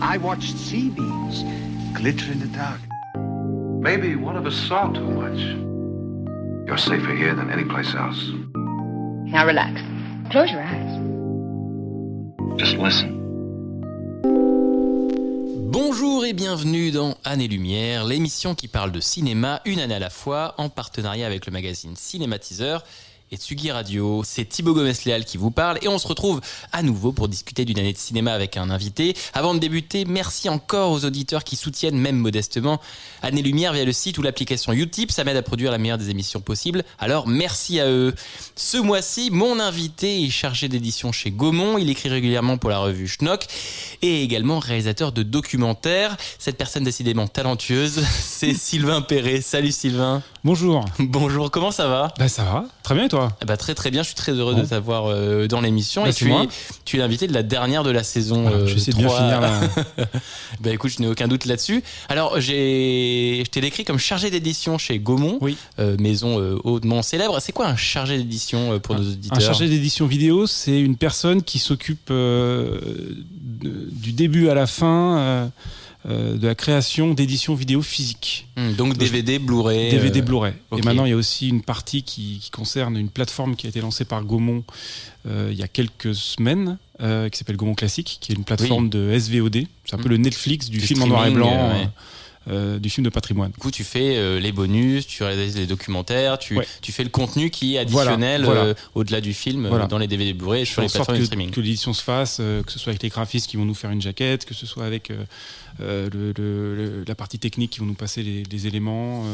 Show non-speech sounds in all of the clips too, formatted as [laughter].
I watched sea beams glitter in the dark. Maybe one of us saw too much. You're safer here than any place else. Now relax. Close your eyes. Just listen. Bonjour et bienvenue dans Année Lumière, l'émission qui parle de cinéma une année à la fois en partenariat avec le magazine Cinématiseur et Tsugi Radio. C'est Thibaut Gomez-Léal qui vous parle et on se retrouve à nouveau pour discuter d'une année de cinéma avec un invité. Avant de débuter, merci encore aux auditeurs qui soutiennent, même modestement, Année Lumière via le site ou l'application Utip. Ça m'aide à produire la meilleure des émissions possibles. Alors merci à eux. Ce mois-ci, mon invité est chargé d'édition chez Gaumont. Il écrit régulièrement pour la revue Schnock et également réalisateur de documentaires. Cette personne décidément talentueuse, [laughs] c'est Sylvain Perret. Salut Sylvain. Bonjour. Bonjour, comment ça va? Bah ça va, très bien et toi? Bah, Très très bien, je suis très heureux Bon. de t'avoir euh, dans l'émission. Bah, et tu es, tu es l'invité de la dernière de la saison. Voilà, J'essaie de bien 3. finir là. [laughs] Bah écoute, je n'ai aucun doute là-dessus. Alors, je t'ai décrit comme chargé d'édition chez Gaumont, Oui. euh, maison euh, hautement célèbre. C'est quoi un chargé d'édition pour nos auditeurs Un chargé d'édition vidéo, c'est une personne qui s'occupe du début à la fin de la création d'éditions vidéo physiques. Hmm, Donc DVD, Blu-ray. DVD euh, Blu-ray. Et maintenant, il y a aussi une partie qui, qui concerne une plateforme qui a été lancée par Gaumont euh, il y a quelques semaines, euh, qui s'appelle Gaumont Classique, qui est une plateforme de SVOD. C'est un peu Mm. le Netflix du film en noir et blanc, euh, ouais. Euh, du film de patrimoine. Du coup, tu fais euh, les bonus, tu réalises les documentaires, tu, Ouais. tu fais le contenu qui est additionnel voilà. euh, au-delà du film Voilà. dans les DVD Blu-ray et Je sur les plateformes de streaming. que l'édition se fasse, que ce soit avec les graphistes qui vont nous faire une jaquette, que ce soit avec le- le- le- la partie technique qui vont nous passer les, les éléments,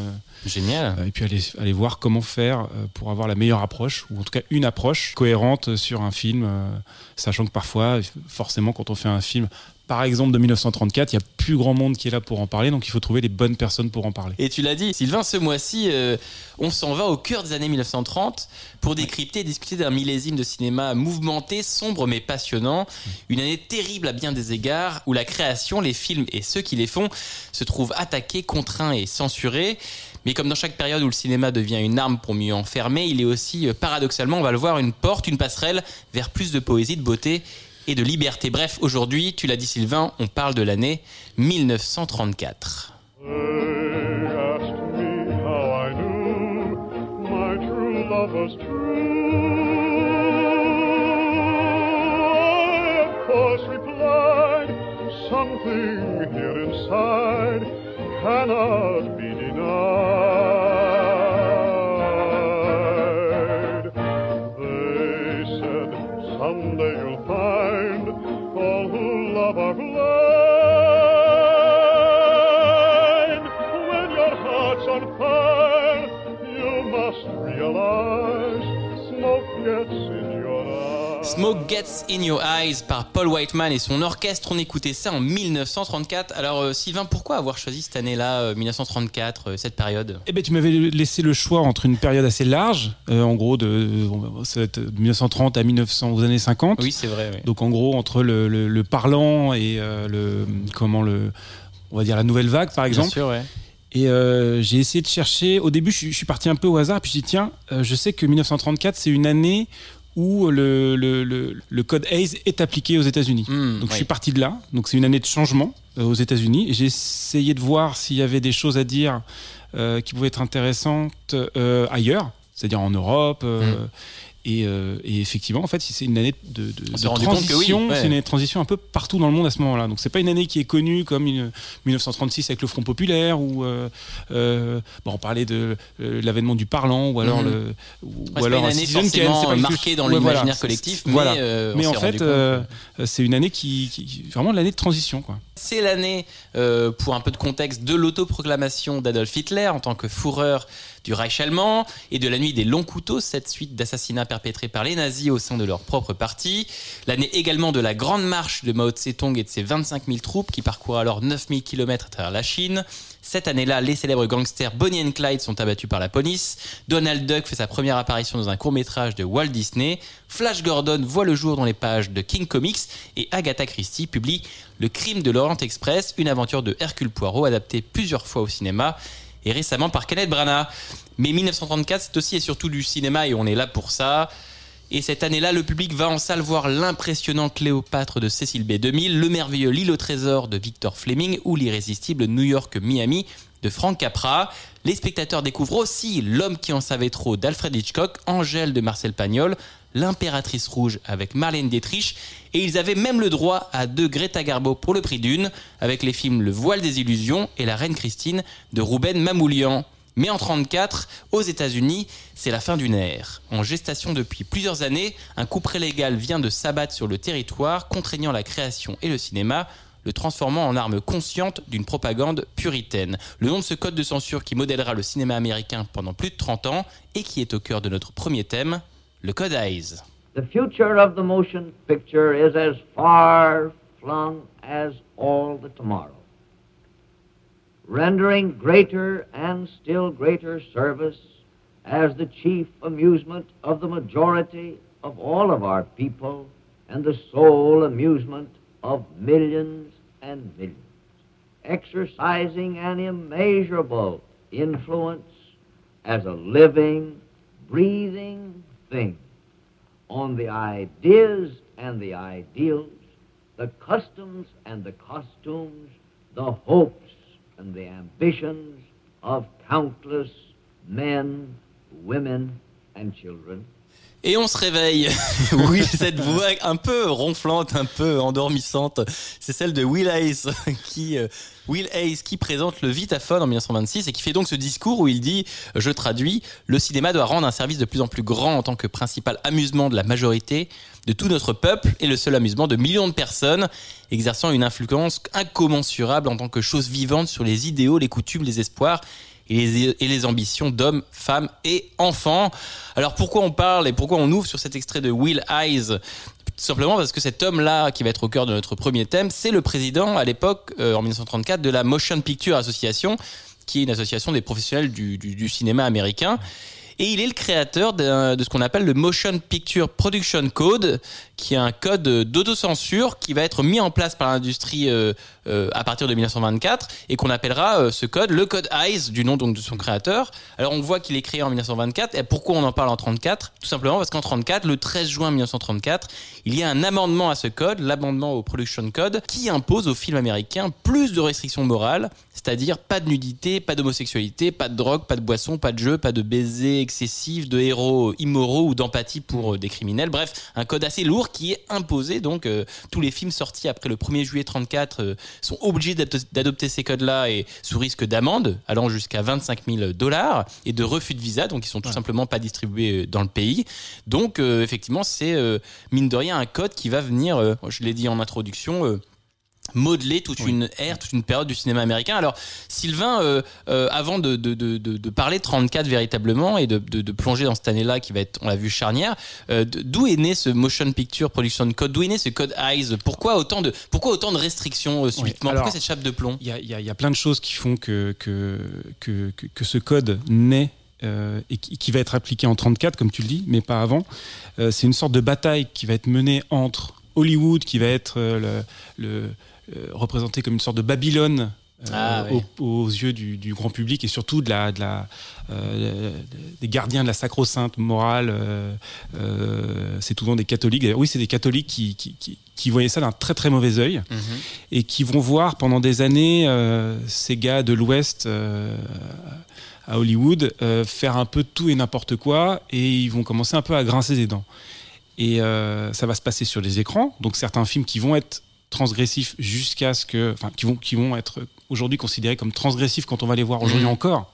Génial. et puis aller, aller voir comment faire pour avoir la meilleure approche, ou en tout cas une approche cohérente sur un film, sachant que parfois, forcément, quand on fait un film, par exemple de 1934, il y a plus grand monde qui est là pour en parler, donc il faut trouver les bonnes personnes pour en parler. Et tu l'as dit, Sylvain, ce mois-ci, euh, on s'en va au cœur des années 1930 pour décrypter et discuter d'un millésime de cinéma mouvementé, sombre mais passionnant. Une année terrible à bien des égards où la création, les films et ceux qui les font se trouvent attaqués, contraints et censurés. Mais comme dans chaque période où le cinéma devient une arme pour mieux enfermer, il est aussi, euh, paradoxalement, on va le voir, une porte, une passerelle vers plus de poésie, de beauté et de liberté. Bref, aujourd'hui, tu l'as dit Sylvain, on parle de l'année 1934. They asked me how I knew my true love was true. I, of course, replied, something here inside cannot be denied. Smoke Gets in Your Eyes par Paul Whiteman et son orchestre. On écoutait ça en 1934. Alors, euh, Sylvain, pourquoi avoir choisi cette année-là, euh, 1934, euh, cette période? Eh ben, tu m'avais laissé le choix entre une période assez large, euh, en gros de, bah, ça va être de 1930 à 1900 aux années 50. Oui, c'est vrai. oui. Donc en gros entre le, le- le parlant et euh, le comment le on va dire la nouvelle vague par Bien exemple. sûr, ouais. Et euh, j'ai essayé de chercher. Au début, je, suis- je suis parti un peu au hasard. Puis j'ai dit tiens, euh, je sais que 1934 c'est une année où le, le, le- le code Hayes est appliqué aux États-Unis. Hmm, Donc je suis parti de là. Donc c'est une année de changement euh, aux États-Unis. J'ai essayé de voir s'il y avait des choses à dire euh, qui pouvaient être intéressantes euh, ailleurs, c'est-à-dire en Europe. euh, Mm. Et, euh, et effectivement, en fait, c'est une année de, de, de oui, transition. ouais. C'est une année de transition un peu partout dans le monde à ce moment-là. Donc c'est pas une année qui est connue comme une 1936 avec le Front populaire ou euh, euh, bon, on parlait de l'avènement du parlant ou alors Mhm. le ou, Ouais, ou pas alors une un année forcément pas marquée dans Ouais, l'imaginaire voilà. collectif, C'est- voilà. mais, mais en fait, c'est une année qui- qui- vraiment l'année de transition quoi. C'est l'année, euh, pour un peu de contexte, de l'autoproclamation d'Adolf Hitler en tant que fourreur du Reich allemand et de la nuit des longs couteaux, cette suite d'assassinats perpétrés par les nazis au sein de leur propre parti. L'année également de la grande marche de Mao Tse-tung et de ses 25 000 troupes qui parcourent alors 9 000 km à travers la Chine. Cette année-là, les célèbres gangsters Bonnie and Clyde sont abattus par la police. Donald Duck fait sa première apparition dans un court-métrage de Walt Disney. Flash Gordon voit le jour dans les pages de King Comics et Agatha Christie publie Le crime de l'Orient Express, une aventure de Hercule Poirot adaptée plusieurs fois au cinéma et récemment par Kenneth Branagh. Mais 1934, c'est aussi et surtout du cinéma et on est là pour ça. Et cette année-là, le public va en salle voir l'impressionnant Cléopâtre de Cécile B. 2000, le merveilleux L'île au trésor de Victor Fleming ou l'irrésistible New York-Miami de Frank Capra. Les spectateurs découvrent aussi L'homme qui en savait trop d'Alfred Hitchcock, Angèle de Marcel Pagnol, L'impératrice rouge avec Marlène Dietrich, et ils avaient même le droit à deux Greta Garbo pour le prix d'une, avec les films Le voile des illusions et La reine Christine de Ruben Mamoulian. Mais en 34, aux États-Unis, c'est la fin d'une ère. En gestation depuis plusieurs années, un coup légal vient de s'abattre sur le territoire, contraignant la création et le cinéma, le transformant en arme consciente d'une propagande puritaine. Le nom de ce code de censure qui modèlera le cinéma américain pendant plus de 30 ans et qui est au cœur de notre premier thème, le code Eyes. The future of the motion picture is as far flung as all the tomorrow, rendering greater and still greater service as the chief amusement of the majority of all of our people and the sole amusement of millions and millions, exercising an immeasurable influence as a living, breathing thing on the ideas and the ideals, the customs and the costumes, the hopes and the ambitions of countless men, women, and children. Et on se réveille. [laughs] oui, cette voix un peu ronflante, un peu endormissante, c'est celle de Will Hayes [laughs] qui euh, Will Hayes qui présente le Vitaphone en 1926 et qui fait donc ce discours où il dit, je traduis, le cinéma doit rendre un service de plus en plus grand en tant que principal amusement de la majorité de tout notre peuple et le seul amusement de millions de personnes, exerçant une influence incommensurable en tant que chose vivante sur les idéaux, les coutumes, les espoirs et les, et les ambitions d'hommes, femmes et enfants. Alors pourquoi on parle et pourquoi on ouvre sur cet extrait de Will Eyes? Tout simplement parce que cet homme-là, qui va être au cœur de notre premier thème, c'est le président à l'époque, euh, en 1934, de la Motion Picture Association, qui est une association des professionnels du, du, du cinéma américain. Et il est le créateur de, de ce qu'on appelle le Motion Picture Production Code, qui est un code d'autocensure qui va être mis en place par l'industrie euh, euh, à partir de 1924 et qu'on appellera euh, ce code le code EYES du nom donc de son créateur. Alors on voit qu'il est créé en 1924 et pourquoi on en parle en 34 Tout simplement parce qu'en 34, le 13 juin 1934, il y a un amendement à ce code, l'amendement au Production Code, qui impose aux films américains plus de restrictions morales, c'est-à-dire pas de nudité, pas d'homosexualité, pas de drogue, pas de boisson, pas de jeu, pas de baisers excessifs, de héros immoraux ou d'empathie pour des criminels. Bref, un code assez lourd qui est imposé. Donc, euh, tous les films sortis après le 1er juillet 34 euh, sont obligés d'adopter ces codes-là et sous risque d'amende allant jusqu'à 25 000 dollars et de refus de visa. Donc, ils sont tout ouais. simplement pas distribués euh, dans le pays. Donc, effectivement, c'est mine de rien un code qui va venir, je l'ai dit en introduction, modeler toute oui. une ère, toute une période du cinéma américain. Alors, Sylvain, euh, euh, avant de, de, de, de, parler de 34 véritablement et de, plonger dans cette année-là qui va être, on l'a vu, charnière, euh, d'où est né ce Motion Picture Production Code? D'où est né ce code EYES? Pourquoi autant de, pourquoi autant de restrictions subitement? Oui. Alors, Pourquoi cette chape de plomb? Il y a, y, a, y a, plein de choses qui font que, que, que, que, que ce code naît euh, et qui, va être appliqué en 34, comme tu le dis, mais pas avant. Euh, c'est une sorte de bataille qui va être menée entre Hollywood, qui va être le, le représenté comme une sorte de Babylone euh, ah, oui. aux, aux, yeux du, du, grand public et surtout de la, de la, euh, des gardiens de la sacro-sainte morale. Euh, euh c'est souvent des catholiques. Oui, c'est des catholiques qui, qui, qui, qui, voyaient ça d'un très très mauvais œil mm -hmm. et qui vont voir pendant des années euh, ces gars de l'Ouest à Hollywood faire un peu tout et n'importe quoi et ils vont commencer un peu à grincer des dents. Et ça va se passer sur les écrans. Donc certains films qui vont être transgressifs jusqu'à ce que, enfin, qui vont, qui vont être aujourd'hui considérés comme transgressifs quand on va les voir aujourd'hui mmh. encore.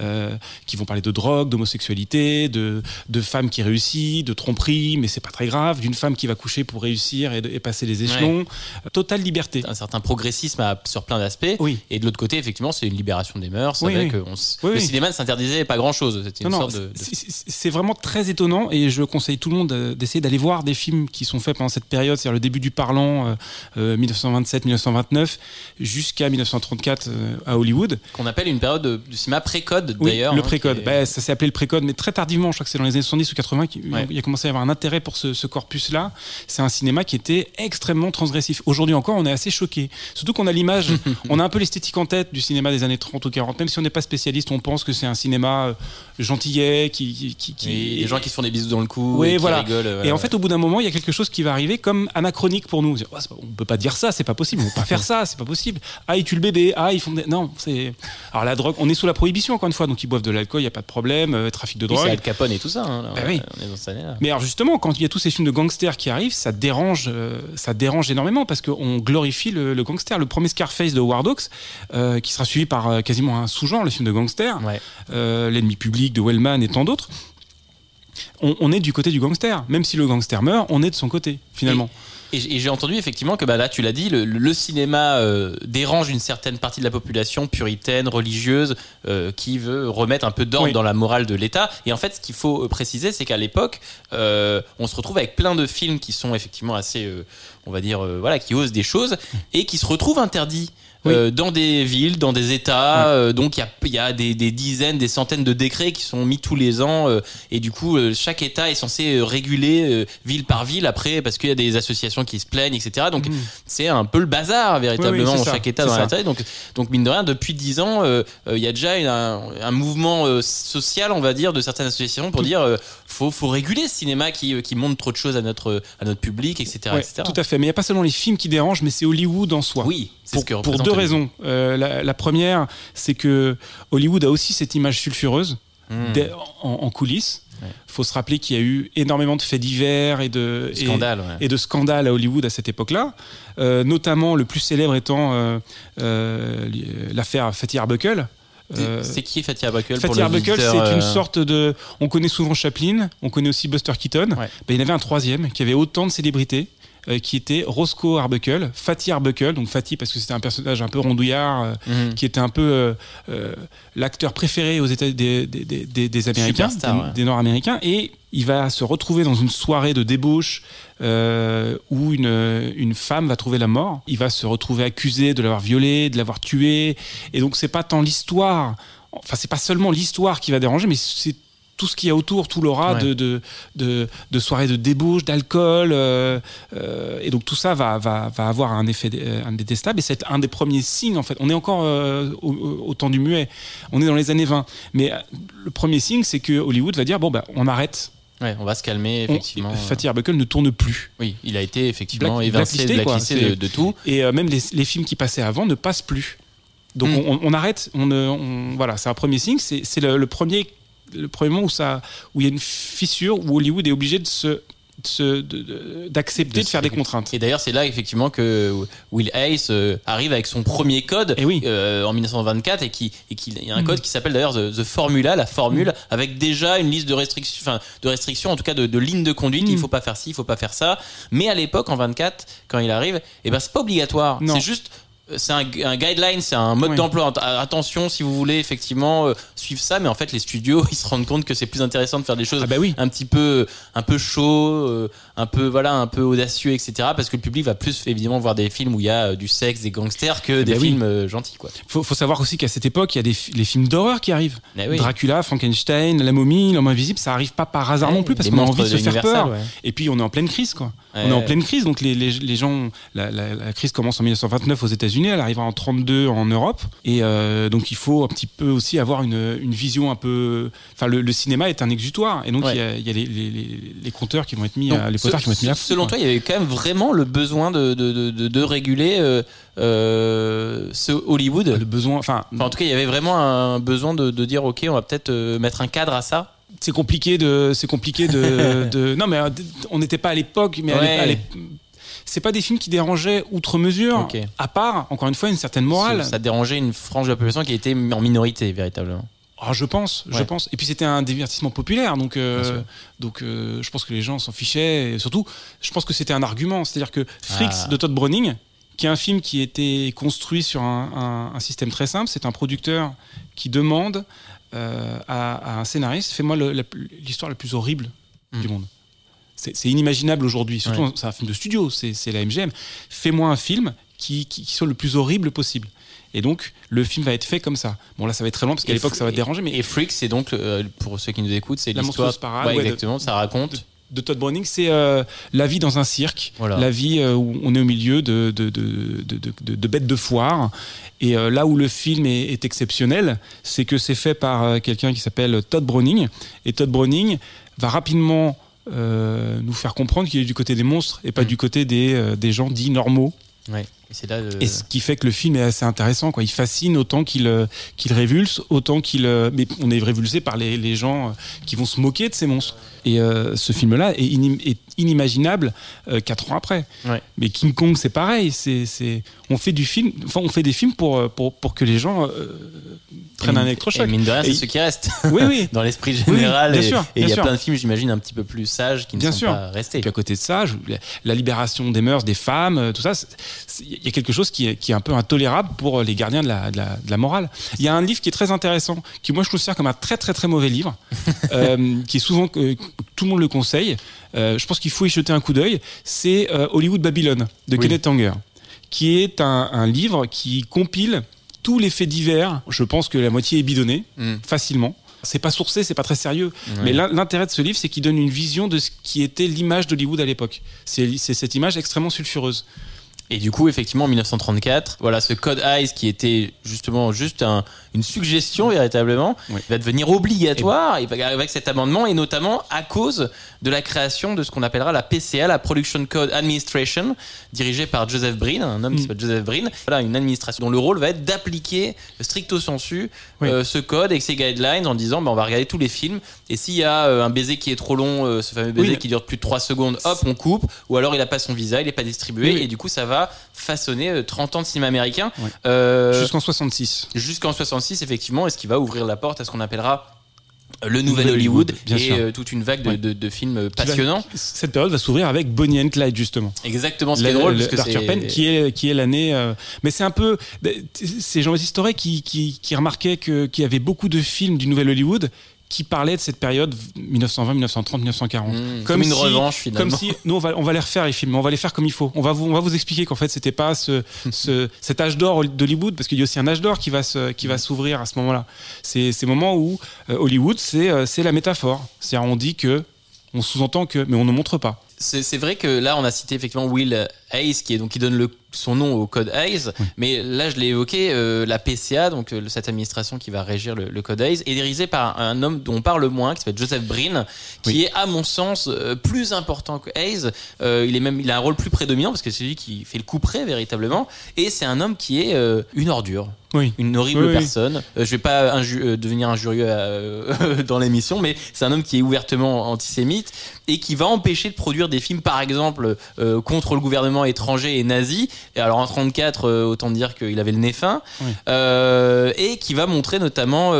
Euh, qui vont parler de drogue, d'homosexualité, de, de femmes qui réussissent, de tromperie, mais c'est pas très grave, d'une femme qui va coucher pour réussir et, passer les échelons. Ouais. Totale liberté. Un certain progressisme à, sur plein d'aspects. Oui. Et de l'autre côté, effectivement, c'est une libération des mœurs. Oui, avec, oui. On, oui, le cinéma ne s'interdisait pas grand chose. C'était une non, sorte de. C'est vraiment très étonnant et je conseille tout le monde d'essayer d'aller voir des films qui sont faits pendant cette période, c'est-à-dire le début du parlant, euh, 1927-1929, jusqu'à 1934 euh, à Hollywood. Qu'on appelle une période du cinéma pré-code précode Oui, d'ailleurs. le hein, précode. est- Bah, ça s'est appelé le précode, mais très tardivement. Je crois que c'est dans les années 70 ou 80 qu'il Ouais. il y a commencé à y avoir un intérêt pour ce, ce corpus-là. C'est un cinéma qui était extrêmement transgressif. Aujourd'hui encore, on est assez choqué. Surtout qu'on a l'image, [laughs] on a un peu l'esthétique en tête du cinéma des années 30 ou 40. Même si on n'est pas spécialiste, on pense que c'est un cinéma euh, gentillet qui, qui, qui- qui- Et les gens qui se font des bisous dans le cou, Oui, et qui voilà. rigolent. euh, Et en voilà. fait, au bout d'un moment, il y a quelque chose qui va arriver comme anachronique pour nous. Oh, c'est pas- on peut pas dire ça, c'est pas possible. On peut pas [laughs] faire ça, c'est pas possible. Ah, ils tuent le bébé. Ah, ils font des... non. C'est alors la drogue. On est sous la prohibition encore fois, donc ils boivent de l'alcool, il y a pas de problème. euh, trafic de Oui, drogue. c'est Al Capone et tout ça. hein, là, on- oui. On est dans cette année-là. Mais alors justement, quand il y a tous ces films de gangsters qui arrivent, ça dérange, euh, ça dérange énormément parce qu'on glorifie le, le gangster. Le premier Scarface de Howard Hawks, euh, qui sera suivi par euh, quasiment un sous-genre, le film de gangster, Ouais. l'ennemi public de Wellman et tant d'autres. On, on est du côté du gangster. Même si le gangster meurt, on est de son côté finalement. Et, et j'ai entendu effectivement que bah, là, tu l'as dit, le, le cinéma euh, dérange une certaine partie de la population puritaine, religieuse, euh, qui veut remettre un peu d'ordre Oui. dans la morale de l'État. Et en fait, ce qu'il faut euh, préciser, c'est qu'à l'époque, euh, on se retrouve avec plein de films qui sont effectivement assez, on va dire, voilà, qui osent des choses et qui se retrouvent interdits. Oui. euh, dans des villes, dans des États, euh, donc il y a, y a des, des dizaines, des centaines de décrets qui sont mis tous les ans, euh, et du coup euh, chaque État est censé euh, réguler euh, ville par ville après, parce qu'il y a des associations qui se plaignent, etc. Donc c'est un peu le bazar véritablement Oui, dans ça, chaque État dans l'intérêt. Donc, donc mine de rien, depuis 10 ans, il y a déjà une- un, un mouvement euh, social, on va dire, de certaines associations pour dire euh, faut, faut réguler ce cinéma qui, qui montre trop de choses à notre, à notre public, etc. Ouais, etc. tout à fait. Mais il n'y a pas seulement les films qui dérangent, mais c'est Hollywood en soi. Oui, c'est Pour, ce que pour représente deux raisons. Euh, la, la première, c'est que Hollywood a aussi cette image sulfureuse Hmm. en, en coulisses. Il Ouais. faut se rappeler qu'il y a eu énormément de faits divers et de, et- Scandale, ouais. et de scandales à Hollywood à cette époque-là. Euh, notamment le plus célèbre étant euh, l'affaire Fatih Arbuckle. C'est qui Fatih Arbuckle Fatih le Arbuckle, c'est une sorte de. On connaît souvent Chaplin, on connaît aussi Buster Keaton. Ouais. Ben, il y en avait un troisième qui avait autant de célébrités. Euh, qui était Roscoe Arbuckle, Fatih Arbuckle, donc Fatih parce que c'était un personnage un peu rondouillard, euh, Mhm. qui était un peu euh, l'acteur préféré aux États des, des, des- Américains, Superstar, des, ouais. Nord-Américains, et il va se retrouver dans une soirée de débauche où une, une femme va trouver la mort. Il va se retrouver accusé de l'avoir violée, de l'avoir tuée, et donc c'est pas tant l'histoire, enfin c'est pas seulement l'histoire qui va déranger, mais c'est tout ce qu'il y a autour, tout l'aura Ouais. de, de, de, de soirées de débauche, d'alcool. euh, euh, et donc tout ça va, va, va avoir un effet euh, un détestable. Et c'est un des premiers signes, en fait. On est encore au, au temps du muet. On est dans les années 20. Mais le premier signe, c'est que Hollywood va dire bon, bah, on arrête. Ouais, on va se calmer, On- effectivement. Fatih Arbuckle ne tourne plus. Oui, il a été effectivement Black- évincé, blacklisté, de, de tout. Et euh, même les, les films qui passaient avant ne passent plus. Donc Mm. on, on arrête. On, on- voilà, c'est un premier signe. C'est c'est le, le premier, le premier moment où ça, où il y a une fissure où Hollywood est obligé de se, de- de- d'accepter de, faire des contraintes. Et d'ailleurs, c'est là effectivement que Will Hayes euh, arrive avec son premier code Eh oui. euh, en 1924 et qui et qu'il il y a un code qui s'appelle d'ailleurs the, the Formula, la formule, avec déjà une liste de restrictions, enfin de restrictions, en tout cas de, de lignes de conduite. Il faut pas faire ci, il faut pas faire ça. Mais à l'époque, en 24, quand il arrive, eh ben c'est pas obligatoire. C'est juste c'est un, un guideline, c'est un mode Oui. d'emploi. Att- Attention, si vous voulez effectivement euh, suivre ça, mais en fait, les studios, [laughs] ils se rendent compte que c'est plus intéressant de faire des choses Ah bah oui. un petit peu, un peu chaud, euh, un peu voilà, un peu audacieux, etc. Parce que le public va plus évidemment voir des films où il y a euh, du sexe, des gangsters que des bah oui. films euh, gentils, quoi. Faut, faut savoir aussi qu'à cette époque, il y a des les films d'horreur qui arrivent. Eh. Dracula, Frankenstein, La momie, L'homme invisible, ça arrive pas par hasard Ouais, non plus parce qu'on a envie de se faire peur. ouais. Et puis on est en pleine crise, quoi. Ouais. On est en pleine crise, donc les, les, les gens, la, la, la crise commence en 1929 aux États-Unis, elle arrivera en 32 en Europe, et euh, donc il faut un petit peu aussi avoir une, une vision un peu. Enfin, le, le cinéma est un exutoire, et donc Ouais. il y a, il y a les, les, compteurs qui vont être mis, Donc, à, les potards qui vont être mis à fond, Selon toi, il y avait quand même vraiment le besoin de, de, de, réguler euh, euh, ce Hollywood? le besoin, enfin, en tout cas, il y avait vraiment un besoin de, de dire, ok, on va peut-être mettre un cadre à ça. c'est compliqué de c'est compliqué de, [laughs] de- non mais on n'était pas à l'époque mais Ouais. à c'est pas des films qui dérangeaient outre mesure à part encore une fois une certaine morale. Ça dérangeait une frange de la population qui était en minorité, véritablement. Ah, je pense je pense. Et puis c'était un divertissement populaire donc euh, donc euh, je pense que les gens s'en fichaient. Et surtout je pense que c'était un argument. C'est-à-dire que Fricks Ah. de Todd Browning qui est un film qui était construit sur un, un- un système très simple c'est un producteur qui demande euh, à, à un scénariste fais-moi l'histoire la plus horrible Hmm. du monde c'est inimaginable aujourd'hui. Surtout, Ouais. c'est un film de studio, c'est la MGM. Fais-moi un film qui, qui, qui soit le plus horrible possible. Et donc, le film va être fait comme ça. Bon, là, ça va être très long parce qu'à l'époque, ça va déranger, mais Et Freak, c'est donc, euh, pour ceux qui nous écoutent, c'est l'histoire. Ouais, ouais, de- exactement, ça raconte. de Todd Browning, c'est euh, la vie dans un cirque, Voilà. la vie euh, où on est au milieu de, de, de, de, de- de- de bêtes de foire. Et là où le film est, est exceptionnel, c'est que c'est fait par quelqu'un qui s'appelle Todd Browning. Et Todd Browning va rapidement nous faire comprendre qu'il est du côté des monstres et pas Mm. du côté des, euh, des gens dits normaux. Ouais. Et c'est là. Et ce qui fait que le film est assez intéressant. Quoi. Il fascine autant qu'il euh, qu'il révulse, autant qu'il. euh, mais on est révulsé par les, les gens euh, qui vont se moquer de ces monstres. Et euh, ce film-là est, inim- est inimaginable euh, quatre ans après. Ouais. Mais King Kong, c'est pareil. C'est, on fait du film. Enfin, on fait des films pour pour, pour que les gens euh, prennent un et électrochoc. mine de rien, c'est ce qui reste. [laughs] Oui, oui. [laughs] Dans l'esprit Oui, général. bien et sûr, et il y a sûr. plein de films, j'imagine, un petit peu plus sages qui ne Bien sont sûr. pas restés. Et puis à côté de ça, je- la, libération des mœurs, des femmes, tout ça, il y a quelque chose qui est, qui est un peu intolérable pour les gardiens de la, de la- de la morale. Il y a un livre qui est très intéressant, qui moi je considère comme un très très très mauvais livre, [laughs] euh, qui est souvent euh, tout le monde le conseille. Euh, je pense qu'il faut y jeter un coup d'œil. C'est euh, Hollywood Babylone de Oui. Kenneth Anger, qui est un, un livre qui compile tous les faits divers. Je pense que la moitié est bidonnée Mm. facilement. C'est pas sourcé, c'est pas très sérieux. Ouais. Mais l'in- l'intérêt de ce livre, c'est qu'il donne une vision de ce qui était l'image d'Hollywood à l'époque. C'est cette image extrêmement sulfureuse. Et du coup, effectivement, en 1934, voilà, ce code ICE qui était justement juste un- une suggestion véritablement, Oui. va devenir obligatoire et va- avec cet amendement et notamment à cause de la création de ce qu'on appellera la PCA, la Production Code Administration, dirigée par Joseph Breen, un homme qui Mm. s'appelle Joseph Breen. Voilà, une administration dont le rôle va être d'appliquer stricto sensu Oui. euh, ce code et ces guidelines en disant, bah, on va regarder tous les films et s'il y a euh, un baiser qui est trop long, euh, ce fameux baiser Oui. qui dure plus de 3 secondes, hop, on coupe, ou alors il a pas son visa, il est pas distribué et du coup ça va façonner euh, 30 ans de cinéma américain Ouais. euh, Jusqu'en 66. jusqu'en 66 effectivement et ce qui va ouvrir la porte à ce qu'on appellera le nouvel Hollywood, Hollywood, bien et sûr. euh, toute une vague de, Ouais. de- de films passionnants. Cette période va s'ouvrir avec Bonnie and Clyde, justement. Exactement, ce qui est drôle, le- parce que l'Arthur c'est Penn, qui est, qui est l'année. euh, mais c'est un peu. C'est Jean-Baptiste Historie qui, qui, qui remarquait que- qu'il y avait beaucoup de films du Nouvel Hollywood qui parlaient de cette période 1920, 1930, 1940. Mmh, comme une revanche, finalement. Comme si nous on va, on va les refaire les films, on va les faire comme il faut. On va vous, on va vous expliquer qu'en fait c'était pas ce, ce, [laughs] cet âge d'or d'Hollywood, parce qu'il y a aussi un âge d'or qui va se, qui va s'ouvrir à ce moment-là. C'est ces moments où euh, Hollywood c'est euh, c'est la métaphore. C'est-à-dire on dit que on sous-entend que, mais on ne montre pas. C'est c'est vrai que là, on a cité effectivement Will Hayes, qui, est, donc, qui donne le, son nom au code Hayes. Mais là, je l'ai évoqué, euh, la PCA, donc euh, cette administration qui va régir le, le code Hayes, est dirigée par un homme dont on parle moins, qui s'appelle Joseph Breen, qui Oui. est, à mon sens, euh, plus important que Hayes. Euh, il, est même, il a un rôle plus prédominant parce que c'est lui qui fait le coup près, véritablement. Et c'est un homme qui est une ordure. Oui. Une horrible Oui, personne. Euh, je vais pas inju- euh, devenir injurieux euh, [laughs] dans l'émission, mais c'est un homme qui est ouvertement antisémite et qui va empêcher de produire des films, par exemple, euh, contre le gouvernement étranger et nazi. Et alors en 34, euh, autant dire qu'il avait le nez fin. Et qui va montrer notamment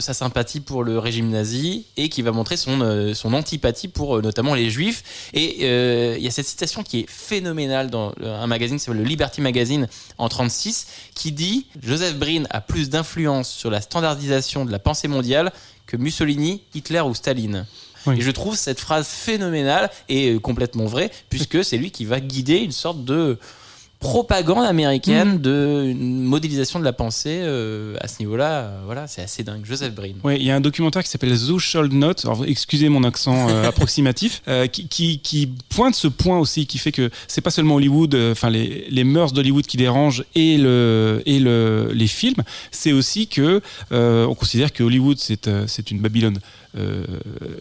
sa sympathie pour le régime nazi et qui va montrer son, son antipathie pour notamment les juifs. Et il y a cette citation qui est phénoménale dans un magazine qui s'appelle le Liberty Magazine en 36 qui dit Joseph Breen a plus d'influence sur la standardisation de la pensée mondiale que Mussolini, Hitler ou Staline. Oui. Et je trouve cette phrase phénoménale et euh, complètement vraie, puisque c'est lui qui va guider une sorte de propagande américaine de une modélisation de la pensée euh, à ce niveau-là. euh, voilà, c'est assez dingue. Joseph Breen. Ouais, il y a un documentaire qui s'appelle Thou Shall Not, alors excusez mon accent euh, [laughs] approximatif, qui, qui, qui pointe ce point aussi, qui fait que c'est pas seulement Hollywood, enfin les, les mœurs d'Hollywood qui dérangent et, le, et le, les films, c'est aussi que on considère que Hollywood c'est c'est une Babylone euh,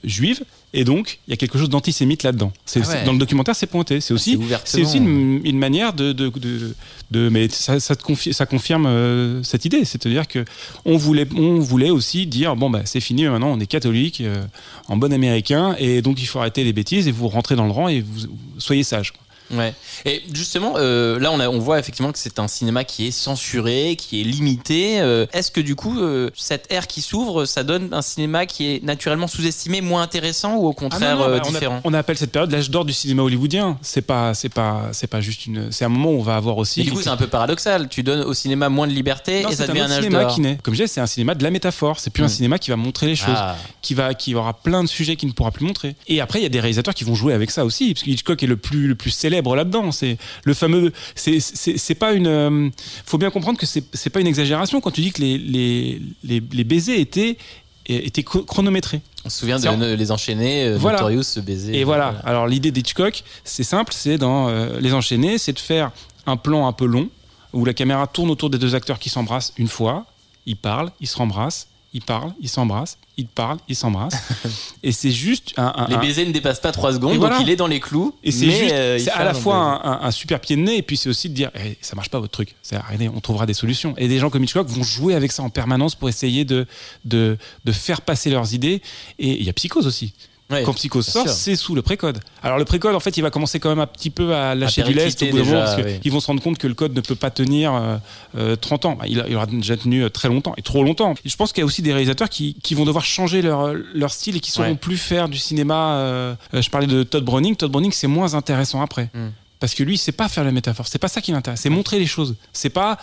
juive, et donc il y a quelque chose d'antisémite là-dedans. Ah ouais. Dans le documentaire, c'est pointé. C'est aussi, c'est ouvertement. c'est aussi une, une manière de, de, de, de- mais ça, ça, te confi- ça confirme euh, cette idée, c'est-à-dire que on voulait, on voulait aussi dire bon bah c'est fini, maintenant on est catholique, euh, en bon américain, et donc il faut arrêter les bêtises et vous rentrez dans le rang et vous, soyez sages. Ouais. Et justement, euh, là, on, a, on voit effectivement que c'est un cinéma qui est censuré, qui est limité. Euh, Est-ce que du coup, euh, cette ère qui s'ouvre, ça donne un cinéma qui est naturellement sous-estimé, moins intéressant ou au Ah contraire non, non, euh, on a- différent? on, appelle cette période l'âge d'or du cinéma hollywoodien. C'est pas, c'est pas, c'est pas juste une. C'est un moment où on va avoir aussi. Et du coup, c'est un peu paradoxal. Tu donnes au cinéma moins de liberté Non, et ça devient un, âge cinéma d'or. qui naît. Comme je disais, c'est un cinéma de la métaphore. C'est plus un Mm. cinéma qui va montrer les choses, Ah. qui va, qui aura plein de sujets qu'il ne pourra plus montrer. Et après, il y a des réalisateurs qui vont jouer avec ça aussi, parce que Hitchcock est le plus, le plus célèbre là-dedans. C'est le fameux. C'est, pas une. euh, faut bien comprendre que c'est, pas une exagération quand tu dis que les, les, les, les baisers étaient étaient chro- chronométrés. On se souvient de en- Les Enchaînés, euh, Voilà. Notorious, ce baiser. Et voilà. Alors l'idée d'Hitchcock, c'est simple, c'est dans euh, Les Enchaînés, c'est de faire un plan un peu long où la caméra tourne autour des deux acteurs qui s'embrassent une fois, ils parlent, ils se rembrassent, ils parlent, ils s'embrassent, ils parlent, ils s'embrassent. [laughs] et c'est juste un, un- Les un- baisers ne dépassent pas 3 secondes, donc voilà. il est dans les clous. et c'est juste, euh, c'est à la fois un, un- un super pied de nez et puis c'est aussi de dire, eh, ça marche pas votre truc. C'est arrêtez, on trouvera des solutions. Et des gens comme Hitchcock vont jouer avec ça en permanence pour essayer de de, de faire passer leurs idées. Et il y a Psychose aussi. Ouais, Quand Psychose bien sort, c'est sous le précode. Alors le précode, en fait, il va commencer quand même un petit peu à lâcher du lest au bout d'un moment parce oui. qu'ils vont se rendre compte que le code ne peut pas tenir euh, euh, 30 ans. Bah, il, aura déjà tenu euh, très longtemps et trop longtemps. Et je pense qu'il y a aussi des réalisateurs qui, qui vont devoir changer leur, leur style et qui sauront Ouais. plus faire du cinéma. euh, euh, je parlais de Todd Browning. Todd Browning, c'est moins intéressant après. Mm. Parce que lui, il sait pas faire la métaphore. C'est pas ça qui l'intéresse. C'est montrer les choses. C'est pas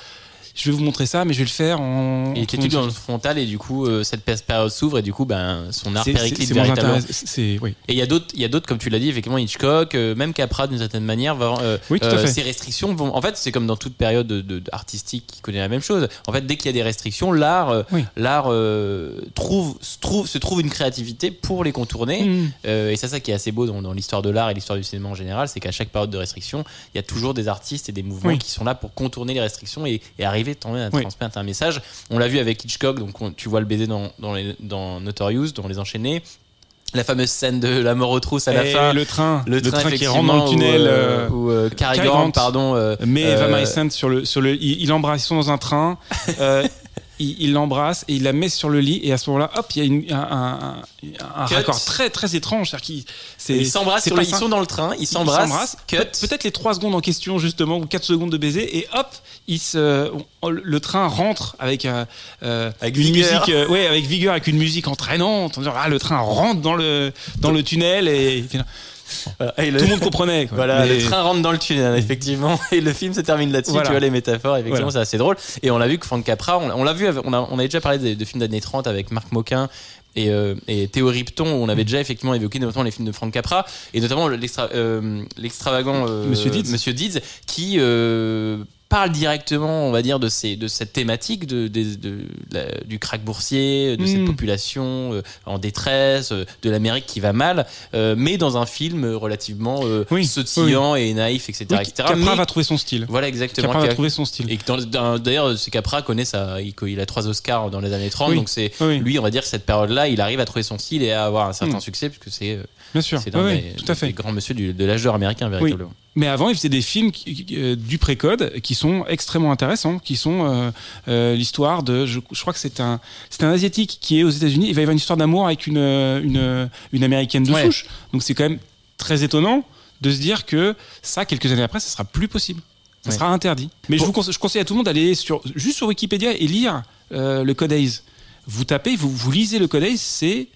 je vais vous montrer ça, mais je vais le faire en. Il était tout dans le frontal et du coup euh, cette période s'ouvre et du coup ben son art périclite véritablement. oui. Et il y a d'autres, il y a d'autres comme tu l'as dit effectivement Hitchcock, euh, même Capra d'une certaine manière, va, euh, Oui, tout à euh, fait. ces restrictions vont. En fait, c'est comme dans toute période de, de- artistique qui connaît la même chose. En fait, dès qu'il y a des restrictions, l'art, Oui. l'art trouve, se trouve, se trouve une créativité pour les contourner. Mm. Euh, et c'est ça qui est assez beau dans, dans l'histoire de l'art et l'histoire du cinéma en général, c'est qu'à chaque période de restriction, il y a toujours des artistes et des mouvements qui sont là pour contourner les restrictions et, et arriver tant à Oui. transmettre un message. On l'a vu avec Hitchcock, donc on- tu vois le baiser dans, dans, les, dans Notorious, dans Les Enchaînés. La fameuse scène de la mort aux trousses à la Et fin. le train, Le, train, qui rentre dans le tunnel. Où, euh, euh, euh, pardon. euh, Mais Eva Maïsent sur le sur le il, il embrasse dans un train [laughs] euh, il l'embrasse et il la met sur le lit et à ce moment-là hop il y a une- un, un, raccord très très étrange c'est Ils s'embrassent sur le- ils sont dans le train, ils s'embrassent, peut-être les 3 secondes en question justement ou 4 secondes de baiser et hop il se le train rentre avec euh, euh, Avec une vigueur. musique euh, ouais avec vigueur avec une musique entraînante en disant ah le train rentre dans le dans le tunnel et, et le- tout le monde comprenait quoi. Voilà, Mais- le train rentre dans le tunnel, [laughs] effectivement, et le film se termine là-dessus. Voilà. Tu vois les métaphores, effectivement, Voilà. c'est assez drôle. Et on l'a vu que Frank Capra, on, l'a vu, on, a, on avait déjà parlé de, de films d'années 30 avec Marc Moquin. Et, euh, et Théo Ripton, on Mm. avait déjà effectivement évoqué notamment les films de Frank Capra, et notamment euh, l'extravagant euh, Monsieur Deeds. Monsieur Deeds, qui euh, parle directement, on va dire, de, ces, de cette thématique de, de- de la- du crack boursier, de cette Mm. population euh, en détresse, euh, de l'Amérique qui va mal, euh, mais dans un film relativement euh, Oui, sautillant et naïf, etc. Oui, etc. Capra Mais- va trouver son style voilà, exactement. Capra va trouver son style et d'ailleurs, ce Capra connaît ça, il, il a trois Oscars dans les années 30, Oui. donc c'est lui, on va dire, cette période-là, il arrive à trouver son style et à avoir un certain Mm. succès, puisque c'est bien sûr c'est un des, tout à fait des grands monsieur du- de l'âge d'or américain, véritablement. Mais avant, il faisait des films qui- euh, du précode qui sont extrêmement intéressants, qui sont euh, euh, l'histoire de, je, je crois que c'est un, c'est un asiatique qui est aux États-Unis. Il va y avoir une histoire d'amour avec une, euh, une, une américaine de Ouais. souche. Donc c'est quand même très étonnant de se dire que ça, quelques années après, ça sera plus possible. Ça Ouais. sera interdit. Mais je, vous conseille, je conseille à tout le monde d'aller sur, juste sur Wikipédia et lire le Code Hays. Vous tapez, vous, vous lisez le Code Hays, c'est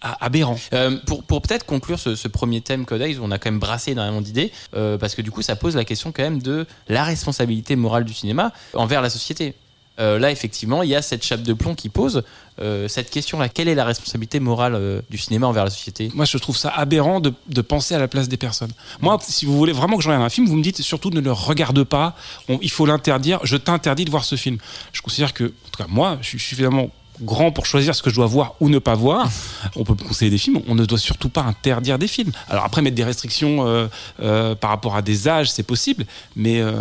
aberrant. Euh, pour pour peut-être conclure ce, ce premier thème Codex, où on a quand même brassé énormément d'idées, euh, parce que du coup, ça pose la question quand même de la responsabilité morale du cinéma envers la société. Euh, là, effectivement, il y a cette chape de plomb qui pose cette question-là. Quelle est la responsabilité morale du cinéma envers la société? Moi, je trouve ça aberrant de, de penser à la place des personnes. Moi, si vous voulez vraiment que je regarde un film, vous me dites surtout ne le regarde pas. On- il faut l'interdire. Je t'interdis de voir ce film. Je considère que, en tout cas, moi, je suis suffisamment grand pour choisir ce que je dois voir ou ne pas voir. On peut me conseiller des films. On ne doit surtout pas interdire des films. Alors après, mettre des restrictions euh, euh, par rapport à des âges, c'est possible. Mais euh,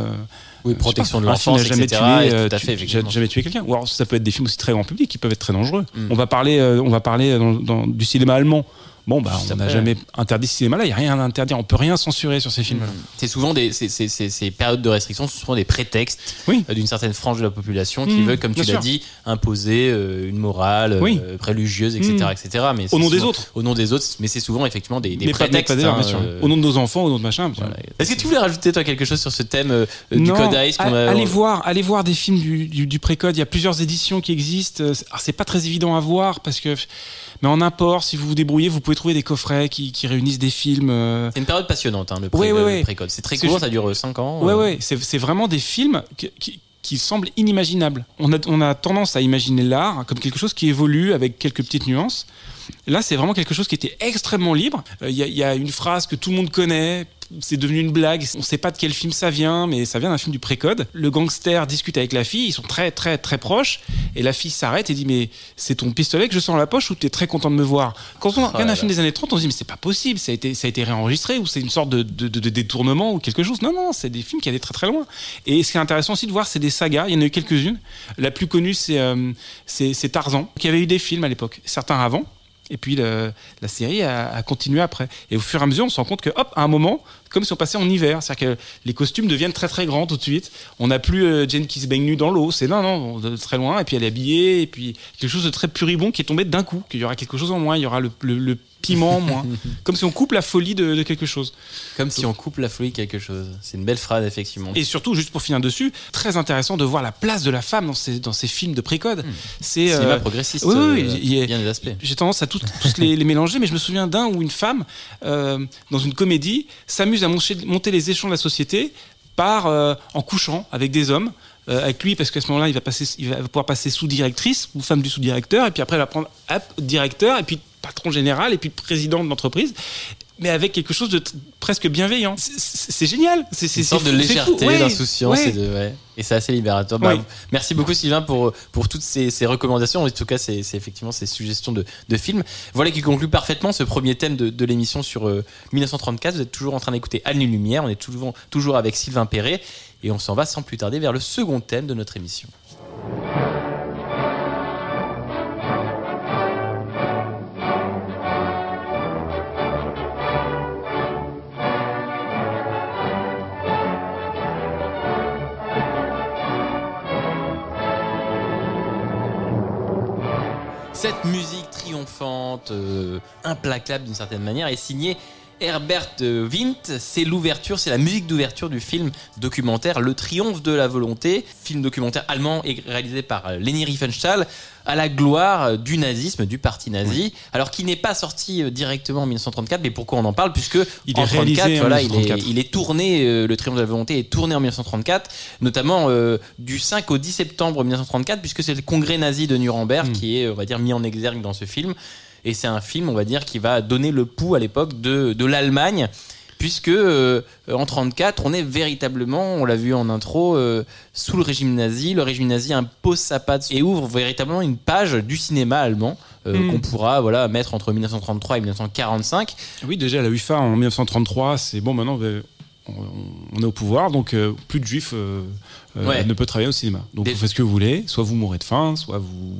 Oui, protection pas, de l'enfance, jamais etc. tué, et tu- jamais tué quelqu'un. Ou alors ça peut être des films aussi très grand public qui peuvent être très dangereux. Mm. On va parler, on va parler dans- dans- du cinéma allemand. Bon, bah, on n'a jamais interdit ce cinéma-là. Il n'y a rien à interdire. On peut rien censurer sur ces films-là. C'est souvent des ces, ces- ces- ces périodes de restriction, ce sont des prétextes Oui. euh, d'une certaine frange de la population qui Mmh, veut, comme tu l'as dit, imposer euh, une morale euh, Oui. religieuse, etc., Mmh. etc. Mais Au nom des autres. Au nom des autres, mais c'est souvent effectivement des, pas- prétextes. pas hein, euh, Au nom de nos enfants, au nom de machin. voilà. Est-ce que tu voulais rajouter toi quelque chose sur ce thème euh, du code Ice a- allez voir, allez voir des films du, du, du pré-code. Il y a plusieurs éditions qui existent. Euh, alors, c'est pas très évident à voir parce que, mais en import, si vous vous débrouillez, vous pouvez trouver des coffrets qui, qui réunissent des films. euh, C'est une période passionnante, hein, le pré- Ouais. C'est très court, ça dure 5 ans. Ouais, euh, ouais, c'est vraiment des films qui, qui, qui semblent inimaginables. On a, on a tendance à imaginer l'art comme quelque chose qui évolue avec quelques petites nuances. Là, c'est vraiment quelque chose qui était extrêmement libre. Euh, y, il y a une phrase que tout le monde connaît. C'est devenu une blague. On ne sait pas de quel film ça vient, mais ça vient d'un film du précode. Le gangster discute avec la fille. Ils sont très, très, très proches. Et la fille s'arrête et dit Mais c'est ton pistolet que je sens dans la poche ou tu es très content de me voir? Quand on regarde là un là. film des années 30, on se dit Mais c'est pas possible. Ça a été, ça a été réenregistré ou c'est une sorte de, de- de- de détournement ou quelque chose? Non, non, c'est des films qui allaient très, très loin. Et ce qui est intéressant aussi de voir, c'est des sagas. Il y en a eu quelques-unes. La plus connue, c'est euh, c'est Tarzan, qui avait eu des films à l'époque. Certains avant. Et puis la série a, continué après. Et au fur et à mesure, on se rend compte que, hop, à un moment, comme si on passait en hiver, c'est-à-dire que les costumes deviennent très très grands tout de suite. On n'a plus euh, Jane qui se baigne nue dans l'eau, c'est non, non, de très loin. Et puis elle est habillée, et puis quelque chose de très puribond qui est tombé d'un coup, qu'il y aura quelque chose en moins, il y aura le piment en moins. [laughs] comme si on coupe la folie de, de quelque chose. Comme si on coupe la folie de quelque chose. C'est une belle phrase, effectivement. Et surtout, juste pour finir dessus, très intéressant de voir la place de la femme dans ces, dans ces films de précode. C'est Cinéma euh, progressiste, oui, oui, euh, il y a- bien des aspects. J'ai tendance à tous, tous les, les mélanger, mais je me souviens d'un où une femme, euh, dans une comédie, s'amuse à monter, monter les échelons de la société par euh, en couchant avec des hommes. euh, avec lui parce qu'à ce moment-là il va passer il va pouvoir passer sous-directrice ou femme du sous-directeur et puis après elle va prendre hop, directeur et puis patron général et puis président de l'entreprise mais avec quelque chose de presque bienveillant C'est- génial c'est une sorte de légèreté, Ouais, d'insouciance ouais. et de ouais. et c'est assez libérateur. Bah. Merci beaucoup Sylvain pour pour toutes ces, ces recommandations. En tout cas, c'est effectivement ces suggestions de, de films. Voilà qui conclut parfaitement ce premier thème de, de l'émission sur euh, 1934. Vous êtes toujours en train d'écouter Anne Lumière. On est toujours toujours avec Sylvain Perret et on s'en va sans plus tarder vers le second thème de notre émission. Euh, implacable d'une certaine manière, est signée Herbert Windt. C'est l'ouverture, c'est la musique d'ouverture du film documentaire Le Triomphe de la volonté, film documentaire allemand et réalisé par euh, Leni Riefenstahl à la gloire du nazisme, du parti nazi. Alors qui n'est pas sorti euh, directement en 1934, mais pourquoi on en parle Puisque Il en est réalisé 34, en voilà, il est, 1934. il est tourné, euh, Le Triomphe de la volonté est tourné en 1934, notamment euh, du 5 au 10 septembre 1934, puisque c'est le congrès nazi de Nuremberg Hmm. qui est, on va dire, mis en exergue dans ce film. Et c'est un film, on va dire, qui va donner le pouls à l'époque de, de l'Allemagne, puisque euh, en 34, on est véritablement, on l'a vu en intro, euh, sous le régime nazi. Le régime nazi impose sa patte et ouvre véritablement une page du cinéma allemand. euh, Mm. qu'on pourra voilà mettre entre 1933 et 1945 Oui, déjà la UFA en 1933, c'est bon, maintenant on, est au pouvoir, donc plus de juifs Ouais. ne peut travailler au cinéma. Donc Des- vous faites ce que vous voulez, soit vous mourrez de faim, soit vous,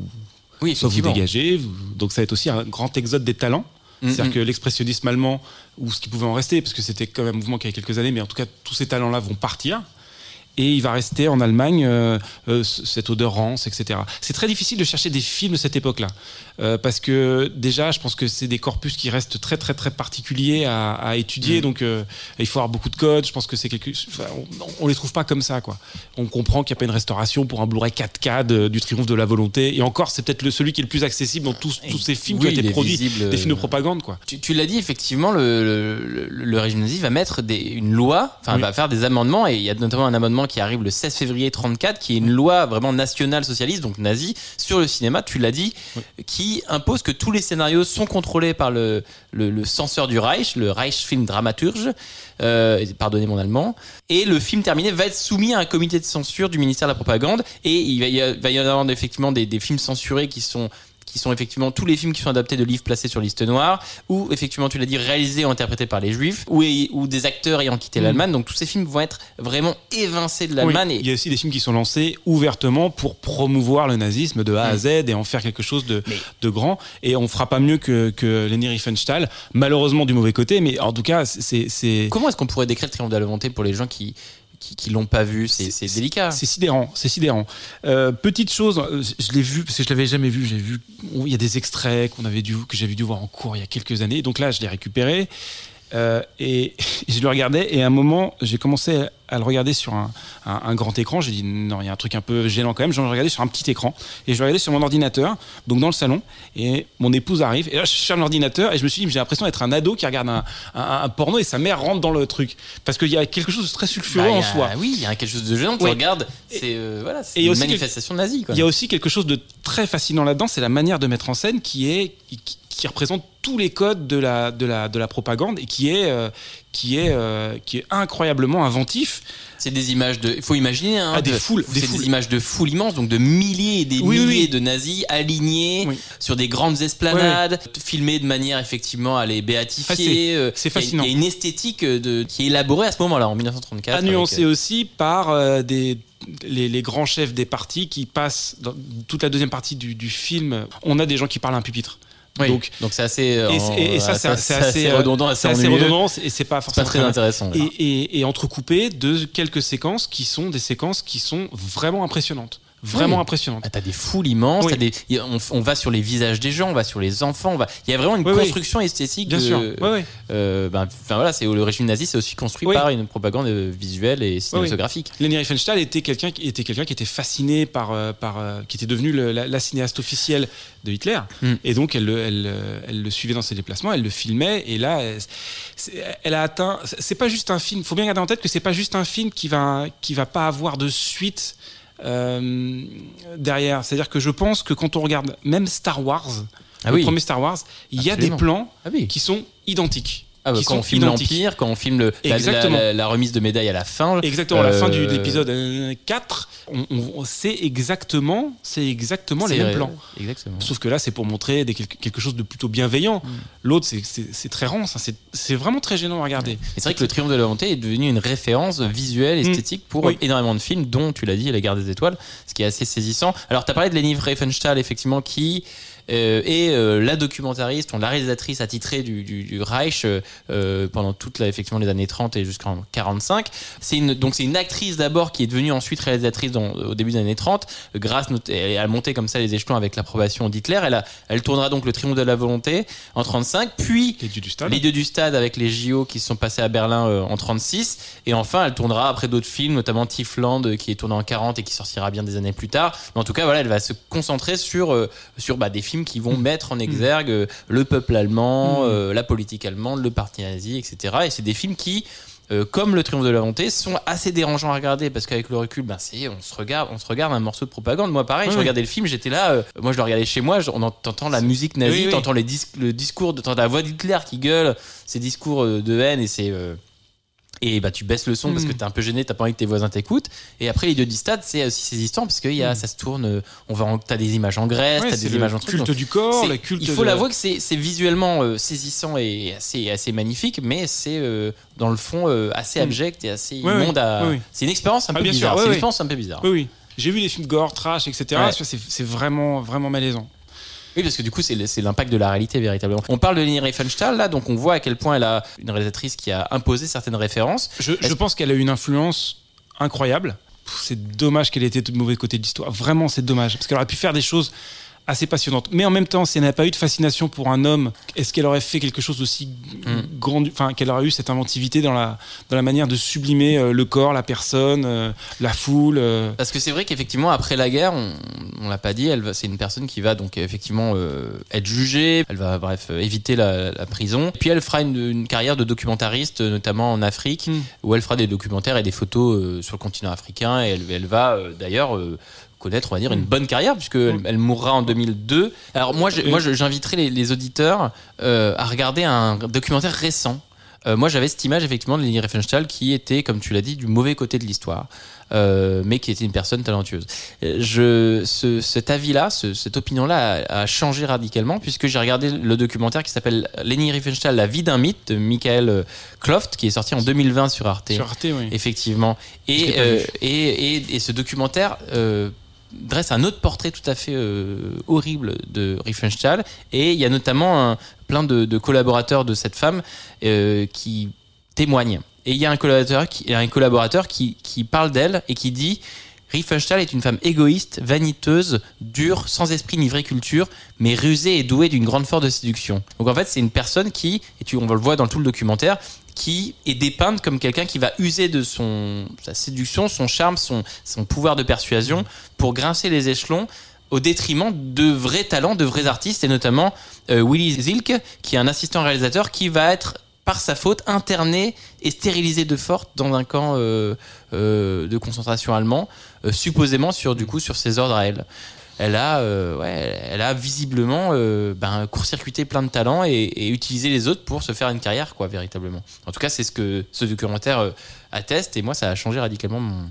oui soit vous dégagez. Donc ça va être aussi un grand exode des talents. Mm, C'est-à-dire que l'expressionnisme allemand, ou ce qui pouvait en rester, parce que c'était quand même un mouvement qui avait quelques années, mais en tout cas tous ces talents-là vont partir. Et il va rester en Allemagne euh, euh, cette odeur rance, etc. C'est très difficile de chercher des films de cette époque-là. Euh, parce que déjà, je pense que c'est des corpus qui restent très très très particuliers à, à étudier. Mm. Donc euh, il faut avoir beaucoup de codes. Je pense que c'est quelque. Enfin, on, on les trouve pas comme ça, quoi. On comprend qu'il n'y a pas une restauration pour un Blu-ray 4K de- du Triomphe de la volonté. Et encore, c'est peut-être le- celui qui est le plus accessible dans tous, tous ces films Oui, qui ont été produits, visible, des films de propagande, quoi. Tu, tu l'as dit, effectivement, le, le, le- le régime nazi va mettre des, une loi, enfin, Oui. va faire des amendements, et il y a notamment un amendement qui arrive le 16 février 34, qui est une loi vraiment nationale socialiste, donc nazie, sur le cinéma, tu l'as dit, qui impose que tous les scénarios sont contrôlés par le, le, le censeur du Reich, le Reichsfilm Dramaturge, euh, pardonnez mon allemand, et le film terminé va être soumis à un comité de censure du ministère de la Propagande, et il va y, avoir effectivement des, des films censurés qui sont qui sont effectivement tous les films qui sont adaptés de livres placés sur liste noire, ou effectivement, tu l'as dit, réalisés ou interprétés par les juifs, ou, ou des acteurs ayant quitté l'Allemagne. Donc tous ces films vont être vraiment évincés de Oui, l'Allemagne. Il y a aussi des films qui sont lancés ouvertement pour promouvoir le nazisme de A à Mm. Z et en faire quelque chose de, Mais- de grand. Et on fera pas mieux que, que Leni Riefenstahl, malheureusement du mauvais côté, mais en tout cas, c'est c'est- Comment est-ce qu'on pourrait décrire le triomphe de la volonté pour les gens qui qui, qui l'ont pas vu C'est délicat. C'est sidérant, c'est sidérant. Euh, petite chose, euh, je l'ai vu parce que je l'avais jamais vu. J'ai vu, il y a des extraits qu'on avait dû, que j'avais dû voir en cours il y a quelques années. Donc là, je l'ai récupéré euh, et [laughs] je le regardais. Et à un moment, j'ai commencé à le regarder sur un, un- un grand écran. J'ai dit non, il y a un truc un peu gênant quand même. Je le regardais sur un petit écran et je le regardais sur mon ordinateur, donc dans le salon. Et mon épouse arrive et là, je ferme l'ordinateur et je me suis dit, j'ai l'impression d'être un ado qui regarde un, porno et sa mère rentre dans le truc parce qu'il y a quelque chose de très sulfureux Bah, en a- soi. Oui, il y a quelque chose de gênant. Tu Ouais. regardes, c'est euh, voilà, c'est une manifestation nazie. Il y a aussi quelque chose de très fascinant là-dedans, c'est la manière de mettre en scène qui est qui, qui représente tous les codes de la de la de la propagande et qui est euh, qui est euh, qui est incroyablement inventif. C'est des images de. Il faut imaginer. Hein, Ah, des de- foules, des C'est foules. des images de foules immenses, donc de milliers et des Oui, milliers oui. de nazis alignés Oui. sur des grandes esplanades, filmés de manière effectivement à les Ah, c'est- béatifier. euh, c'est a- fascinant. Il y a une esthétique euh, de, qui est élaborée à ce moment-là, en 1934. à nuancer euh, aussi par euh, des les, les grands chefs des partis qui passent dans toute la deuxième partie du, du film. On a des gens qui parlent à un pupitre. Oui. Donc donc c'est assez. euh, et, et- ça c'est assez, euh, redondant, assez, assez redondant et c'est pas forcément très intéressant. et, et, et entrecoupé de quelques séquences qui sont des séquences qui sont vraiment impressionnantes. Vraiment Oui. impressionnantes. Ah, T'as des foules immenses, Oui. des, on, on va sur les visages des gens, on va sur les enfants, on va, il y a vraiment une Oui, construction esthétique. Bien de- sûr. Euh, ben, voilà, c'est le régime nazi, c'est aussi construit par une propagande euh, visuelle et cinématographique. Leni Riefenstahl était quelqu'un qui était quelqu'un qui était fasciné par euh, par euh, qui était devenu le- la, la cinéaste officielle de Hitler Mm. et donc elle le, elle, elle le suivait dans ses déplacements, elle le filmait et là elle, a atteint c'est pas juste un film, faut bien garder en tête que c'est pas juste un film qui va qui va pas avoir de suite euh, derrière, c'est-à-dire que je pense que quand on regarde même Star Wars, Ah le oui. premier Star Wars, il y a des plans Ah oui. qui sont identiques. Ah bah, qui quand sont on filme l'Empire, quand on filme le, la, Exactement. la- la remise de médaille à la fin. Exactement, à la fin du- de l'épisode euh, 4, on, sait exactement, c'est exactement les mêmes plans. Exactement. Sauf que là, c'est pour montrer des- quelque, chose de plutôt bienveillant. Mm. L'autre, c'est- très rance. hein. C'est vraiment très gênant à regarder. Et c'est vrai que le Triomphe de la volonté est devenu une référence visuelle, Mm. esthétique pour Oui. énormément de films, dont tu l'as dit, La Guerre des Étoiles, ce qui est assez saisissant. Alors, tu as parlé de Leni Riefenstahl, effectivement, qui euh, est euh, la documentariste, la réalisatrice attitrée du, du, du Reich euh, pendant toute la, effectivement les années 30 et jusqu'en 45. C'est une, donc c'est une actrice d'abord qui est devenue ensuite réalisatrice dans- au début des années 30, euh, grâce elle a monté comme ça les échelons avec l'approbation d'Hitler. Elle, a, elle tournera donc le Triomphe de la volonté en 35, puis Les dieux du stade. les dieux du stade avec les JO qui se sont passés à Berlin en 36 et enfin elle tournera après d'autres films notamment Tiefland euh, qui est tourné en 40 et qui sortira bien des années plus tard mais en tout cas voilà elle va se concentrer sur sur bah, des films qui vont mettre en exergue euh, le peuple allemand Mm. euh, la politique allemande le parti nazi etc et c'est des films qui euh, comme le triomphe de la volonté sont assez dérangeants à regarder parce qu'avec le recul ben c'est on se regarde on se regarde un morceau de propagande. Moi pareil je regardais le film j'étais là euh, moi je le regardais chez moi je- on entend la musique nazie Oui, t'entends les dis- le discours de la voix d'Hitler qui gueule ces discours de haine et c'est euh, et bah tu baisses le son parce que Mm. t'es un peu gêné t'as pas envie que tes voisins t'écoutent et après les deux stade c'est aussi ces histoires parce que y a, Mm. ça se tourne euh, on va en- t'as des images en Grèce Ouais, t'as des images en truc culte du corps, le culte il faut de- l'avouer que c'est c'est visuellement euh, saisissant et assez assez magnifique mais c'est euh, dans le fond euh, assez Mm. abject et assez Ouais, immonde à ouais, c'est une expérience un Ah, peu bizarre c'est une expérience un peu bizarre Oui, oui. J'ai vu les films gore, trash, etc. C'est vraiment, vraiment malaisant. Oui, parce que du coup, c'est l'impact de la réalité véritablement. On parle de Leni Riefenstahl là, donc on voit à quel point elle a une réalisatrice qui a imposé certaines références. Je, pense qu'elle a eu une influence incroyable. C'est dommage qu'elle ait été de mauvais côté de l'histoire. Vraiment, c'est dommage. Parce qu'elle aurait pu faire des choses assez passionnantes. Mais en même temps, si elle n'a pas eu de fascination pour un homme, est-ce qu'elle aurait fait quelque chose aussi Mm. grand Enfin, qu'elle aurait eu cette inventivité dans la, dans la manière de sublimer euh, le corps, la personne, euh, la foule euh. Parce que c'est vrai qu'effectivement, après la guerre, on, on l'a pas dit, elle va- c'est une personne qui va donc effectivement euh, être jugée, elle va bref éviter la, la prison. Puis elle fera une, une carrière de documentariste, notamment en Afrique, Mm. où elle fera des documentaires et des photos euh, sur le continent africain. Et elle, elle va d'ailleurs euh, connaître, on va dire, une bonne carrière, puisque elle, elle mourra en 2002. Alors moi, je- moi j'inviterai les, les auditeurs euh, à regarder un documentaire récent. Euh, moi, j'avais cette image effectivement de Leni Riefenstahl qui était, comme tu l'as dit, du mauvais côté de l'histoire, euh, mais qui était une personne talentueuse. Je, ce- cet avis-là, ce- cette opinion-là a, a changé radicalement puisque j'ai regardé le documentaire qui s'appelle Leni Riefenstahl, La vie d'un mythe de Michael Kloft, qui est sorti en 2020 sur Arte. Sur Arte, oui. Effectivement. Et, euh, et, et, et ce documentaire dresse un autre portrait tout à fait euh, horrible de Riefenstahl. Et il y a notamment un- plein de, collaborateurs de cette femme euh, qui témoignent. Et il y a un collaborateur qui, un collaborateur qui, qui parle d'elle et qui dit Riefenstahl est une femme égoïste, vaniteuse, dure, sans esprit ni vraie culture, mais rusée et douée d'une grande force de séduction. Donc en fait, c'est une personne qui, et tu, on le voit dans tout le documentaire, qui est dépeinte comme quelqu'un qui va user de sa séduction, son charme, son, pouvoir de persuasion pour grincer les échelons au détriment de vrais talents, de vrais artistes, et notamment euh, Willy Zilk, qui est un assistant réalisateur qui va être, par sa faute, interné et stérilisé de force dans un camp euh, euh, de concentration allemand, supposément sur, du coup, sur ses ordres à elle. Elle a, euh, ouais, elle a visiblement euh, ben, court-circuité plein de talents et, et utilisé les autres pour se faire une carrière, quoi, véritablement. En tout cas, c'est ce que ce documentaire euh, atteste, et moi, ça a changé radicalement mon,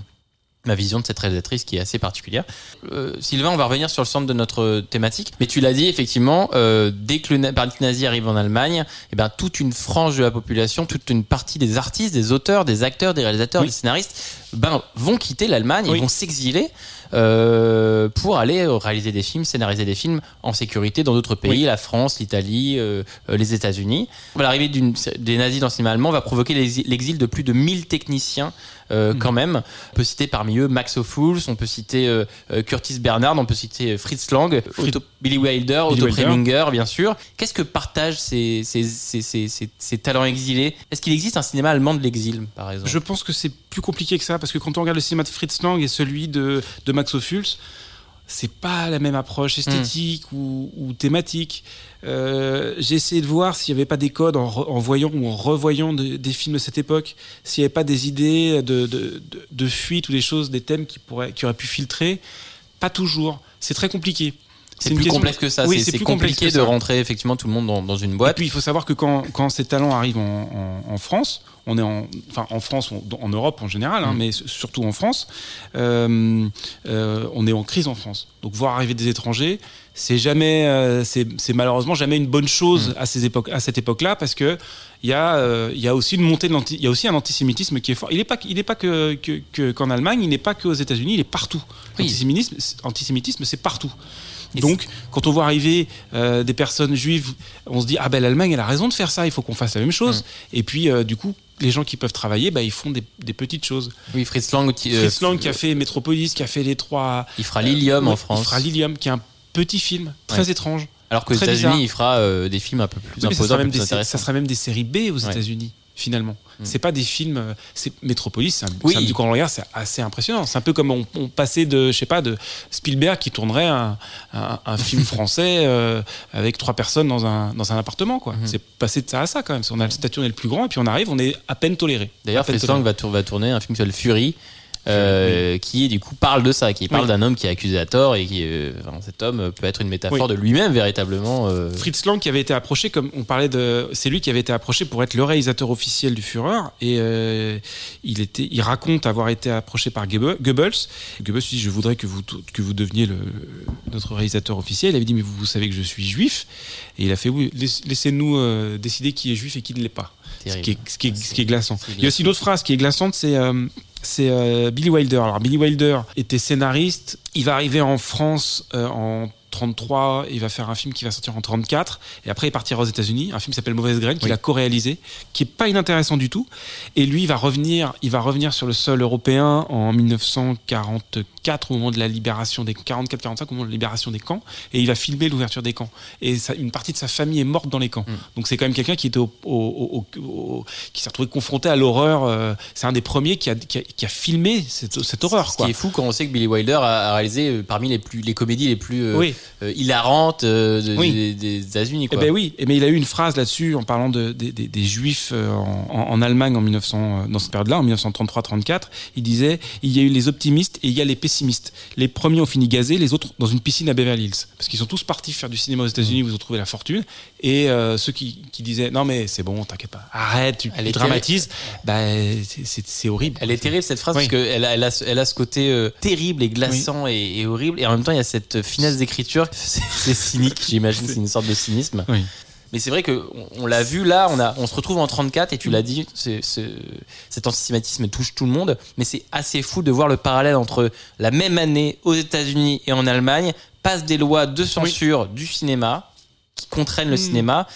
ma vision de cette réalisatrice qui est assez particulière. Euh, Sylvain, on va revenir sur le centre de notre thématique, mais tu l'as dit effectivement, euh, dès que le parti nazi arrive en Allemagne, eh ben, toute une frange de la population, toute une partie des artistes, des auteurs, des acteurs, des réalisateurs, Oui. des scénaristes, ben, vont quitter l'Allemagne, Oui. ils vont s'exiler euh, pour aller euh, réaliser des films, scénariser des films en sécurité dans d'autres pays, Oui. la France, l'Italie, euh, euh, les États-Unis. L'arrivée des nazis dans le cinéma allemand va provoquer l'exi- l'exil de plus de 1000 techniciens euh, Mm. quand même. On peut citer parmi eux Max Ophuls, on peut citer euh, euh, Curtis Bernard, on peut citer Fritz Lang, Otto- Billy Wilder, Billy Otto Wilder. Preminger, bien sûr. Qu'est-ce que partagent ces, ces, ces- ces talents exilés? Est-ce qu'il existe un cinéma allemand de l'exil, par exemple? Je pense que c'est plus compliqué que ça, parce que quand on regarde le cinéma de Fritz Lang et celui de, de Max Ophuls, c'est pas la même approche esthétique ou, ou thématique. Euh, J'ai essayé de voir s'il n'y avait pas des codes en, re- en voyant ou en revoyant de- des films de cette époque, s'il n'y avait pas des idées de, de, de, fuite ou des choses, des thèmes qui, pourraient, qui auraient pu filtrer. Pas toujours. C'est très compliqué. C'est plus question- complexe que ça. Oui, c'est compliqué de rentrer effectivement tout le monde dans, dans une Et boîte. puis il faut savoir que quand, quand ces talents arrivent en, en- en France, on est en, enfin en France, on- en Europe en général, hein, Mm. mais surtout en France, euh, euh, on est en crise en France. Donc voir arriver des étrangers, c'est jamais, euh, c'est malheureusement jamais une bonne Mm. chose à ces époques, à cette époque-là, parce que il y a, il y a aussi une montée de il y a aussi un antisémitisme qui est fort. Il n'est pas, il est pas que que- que- qu'en Allemagne, il n'est pas qu'aux États-Unis, il est partout. L'antisémitisme, antisémitisme, c'est partout. Donc, quand on voit arriver euh, des personnes juives, on se dit ah ben l'Allemagne elle a raison de faire ça, il faut qu'on fasse la même chose. Et puis euh, du coup, les gens qui peuvent travailler, bah, ils font des, des petites choses. Oui, Fritz Lang, qui, euh, Fritz Lang qui a fait Metropolis, qui a fait les trois. il fera Lilium en France. Il fera Lilium, qui est un petit film très Ouais. étrange. Alors qu'aux États-Unis, il fera des films un peu plus Oui, mais ça, imposants, sera même plus des, ça sera même des séries B aux Ouais. États-Unis finalement. Mm. C'est pas des films. euh, C'est Metropolis, c'est un, Oui. du quand on regarde, c'est assez impressionnant. C'est un peu comme on, on passait de, je sais pas, de Spielberg qui tournerait un, un- un film [laughs] français euh, avec trois personnes dans un dans un appartement, quoi. Mhm. C'est passé de ça à ça quand même. On a le statut on est le plus grand et puis on arrive, on est à peine toléré. D'ailleurs, À peine Fritz Lang toléré. va, tour- va tourner un film qui s'appelle Fury. Euh, qui du coup parle de ça, qui parle Oui. d'un homme qui est accusé à tort et qui, euh, enfin, cet homme peut être une métaphore de lui-même véritablement. euh, Fritz Lang qui avait été approché, comme on parlait de, c'est lui qui avait été approché pour être le réalisateur officiel du Führer et il était, il raconte avoir été approché par Goebbels. Goebbels, lui dit je voudrais que vous que vous deveniez le, notre réalisateur officiel. Il avait dit mais vous, vous savez que je suis juif et il a fait oui laisse- laissez-nous décider qui est juif et qui ne l'est pas. Ce qui, est, ce, qui est, ce qui est glaçant. Il y a aussi une autre phrase qui est glaçante, c'est euh, c'est euh, Billy Wilder. Alors Billy Wilder était scénariste. Il va arriver en France euh, en 33, il va faire un film qui va sortir en 34 et après il partira aux États-Unis, un film qui s'appelle Mauvaise graine qu'il Oui. a co-réalisé, qui est pas inintéressant du tout. Et lui, il va revenir, il va revenir sur le sol européen en 1944 au moment de la libération des 44-45 au moment de la libération des camps et il va filmer l'ouverture des camps. Et ça- une partie de sa famille est morte dans les camps. Mm. Donc c'est quand même quelqu'un qui était au, au- au- au- qui s'est retrouvé confronté à l'horreur. euh, c'est un des premiers qui a, qui a, qui a filmé cette, cette horreur. Ce Quoi. qui est fou quand on sait que Billy Wilder a, a réalisé euh, parmi les plus les comédies les plus euh, Oui. Euh, hilarante euh, Oui. des, des États-Unis. Eh ben oui, Eh ben, il a eu une phrase là-dessus en parlant de, des- des- des juifs euh, en, en- en Allemagne en 1900, euh, dans cette période-là, en 1933-34. Il disait il y a eu les optimistes et il y a les pessimistes. Les premiers ont fini gazés, les autres dans une piscine à Beverly Hills. Parce qu'ils sont tous partis faire du cinéma aux États-Unis ils ont trouvé la fortune. Et euh, ceux qui, qui disaient non mais c'est bon, t'inquiète pas, arrête, tu, dramatises, bah, c'est- horrible. Elle est terrible cette phrase Oui. parce qu'elle a, elle a, ce- elle a ce côté euh, terrible et glaçant et, et horrible et en même temps il y a cette finesse d'écriture. C'est c'est cynique, j'imagine, c'est une sorte de cynisme. Oui. Mais c'est vrai que on, l'a vu là, on, a, on se retrouve en 34 et tu l'as dit, c'est- c'est- cet antisémitisme touche tout le monde, mais c'est assez fou de voir le parallèle entre la même année aux États-Unis et en Allemagne passent des lois de censure du cinéma qui contraignent le Mm. cinéma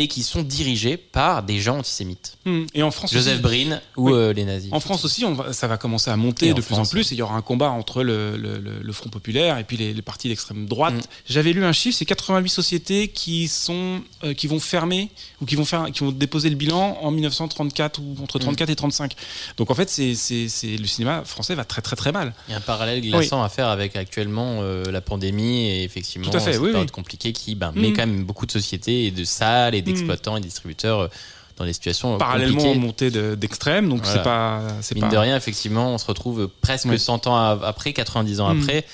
et qui sont dirigées par des gens antisémites. Hmm. Et en France Joseph aussi- Breen ou Oui. euh, les nazis. En France aussi, on va- ça va commencer à monter Et en de plus France, en plus. Et il y aura un combat entre le, le- le- le Front populaire et puis les, les partis d'extrême droite. Mm. J'avais lu un chiffre, c'est 88 sociétés qui sont euh, qui vont fermer ou qui vont faire qui vont déposer le bilan en 1934 ou entre Mm. 34 et 35. Donc en fait, c'est le cinéma français va très très très mal. Il y a un parallèle glaçant à faire avec actuellement euh, la pandémie et effectivement Tout à fait, cette oui, période oui. compliquée qui ben, met quand même beaucoup de sociétés et de salles et d'exploitants et distributeurs euh, dans des situations Parallèlement de- d'extrême, donc Voilà. c'est pas c'est Mine pas de rien, effectivement, on se retrouve presque Ouais. 100 ans après, 90 ans Mm. après,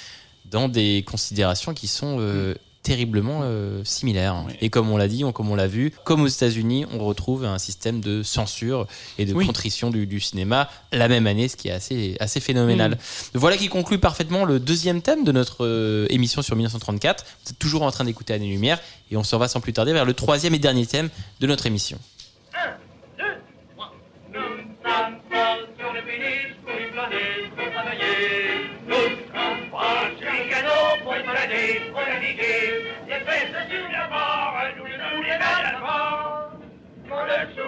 dans des considérations qui sont euh, terriblement euh, similaires. Ouais. Et comme on l'a dit, on- comme on l'a vu, comme aux États-Unis, on retrouve un système de censure et de Oui. contrition du, du cinéma la même année, ce qui est assez, assez phénoménal. Mm. Voilà qui conclut parfaitement le deuxième thème de notre euh, émission sur 1934. Vous êtes toujours en train d'écouter Année Lumière et on s'en va sans plus tarder vers le troisième et dernier thème de notre émission.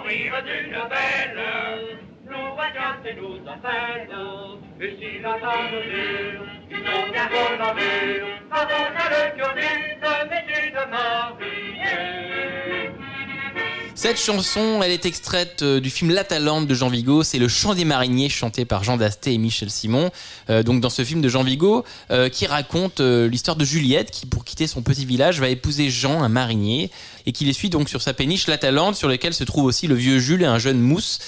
Le sourire d'une belle nous regarde et nous appelle. Et si la table dure, ils ont bien beau la mur, avant qu'à le cœur d'une métier de marinier. Cette chanson, elle est extraite euh, du film La Talente de Jean Vigo. C'est le chant des mariniers chanté par Jean Dasté et Michel Simon. Euh, donc dans ce film de Jean Vigo, euh, qui raconte l'histoire de Juliette qui, pour quitter son petit village, va épouser Jean, un marinier, et qui les suit donc sur sa péniche La Talente, sur laquelle se trouve aussi le vieux Jules et un jeune Mousse.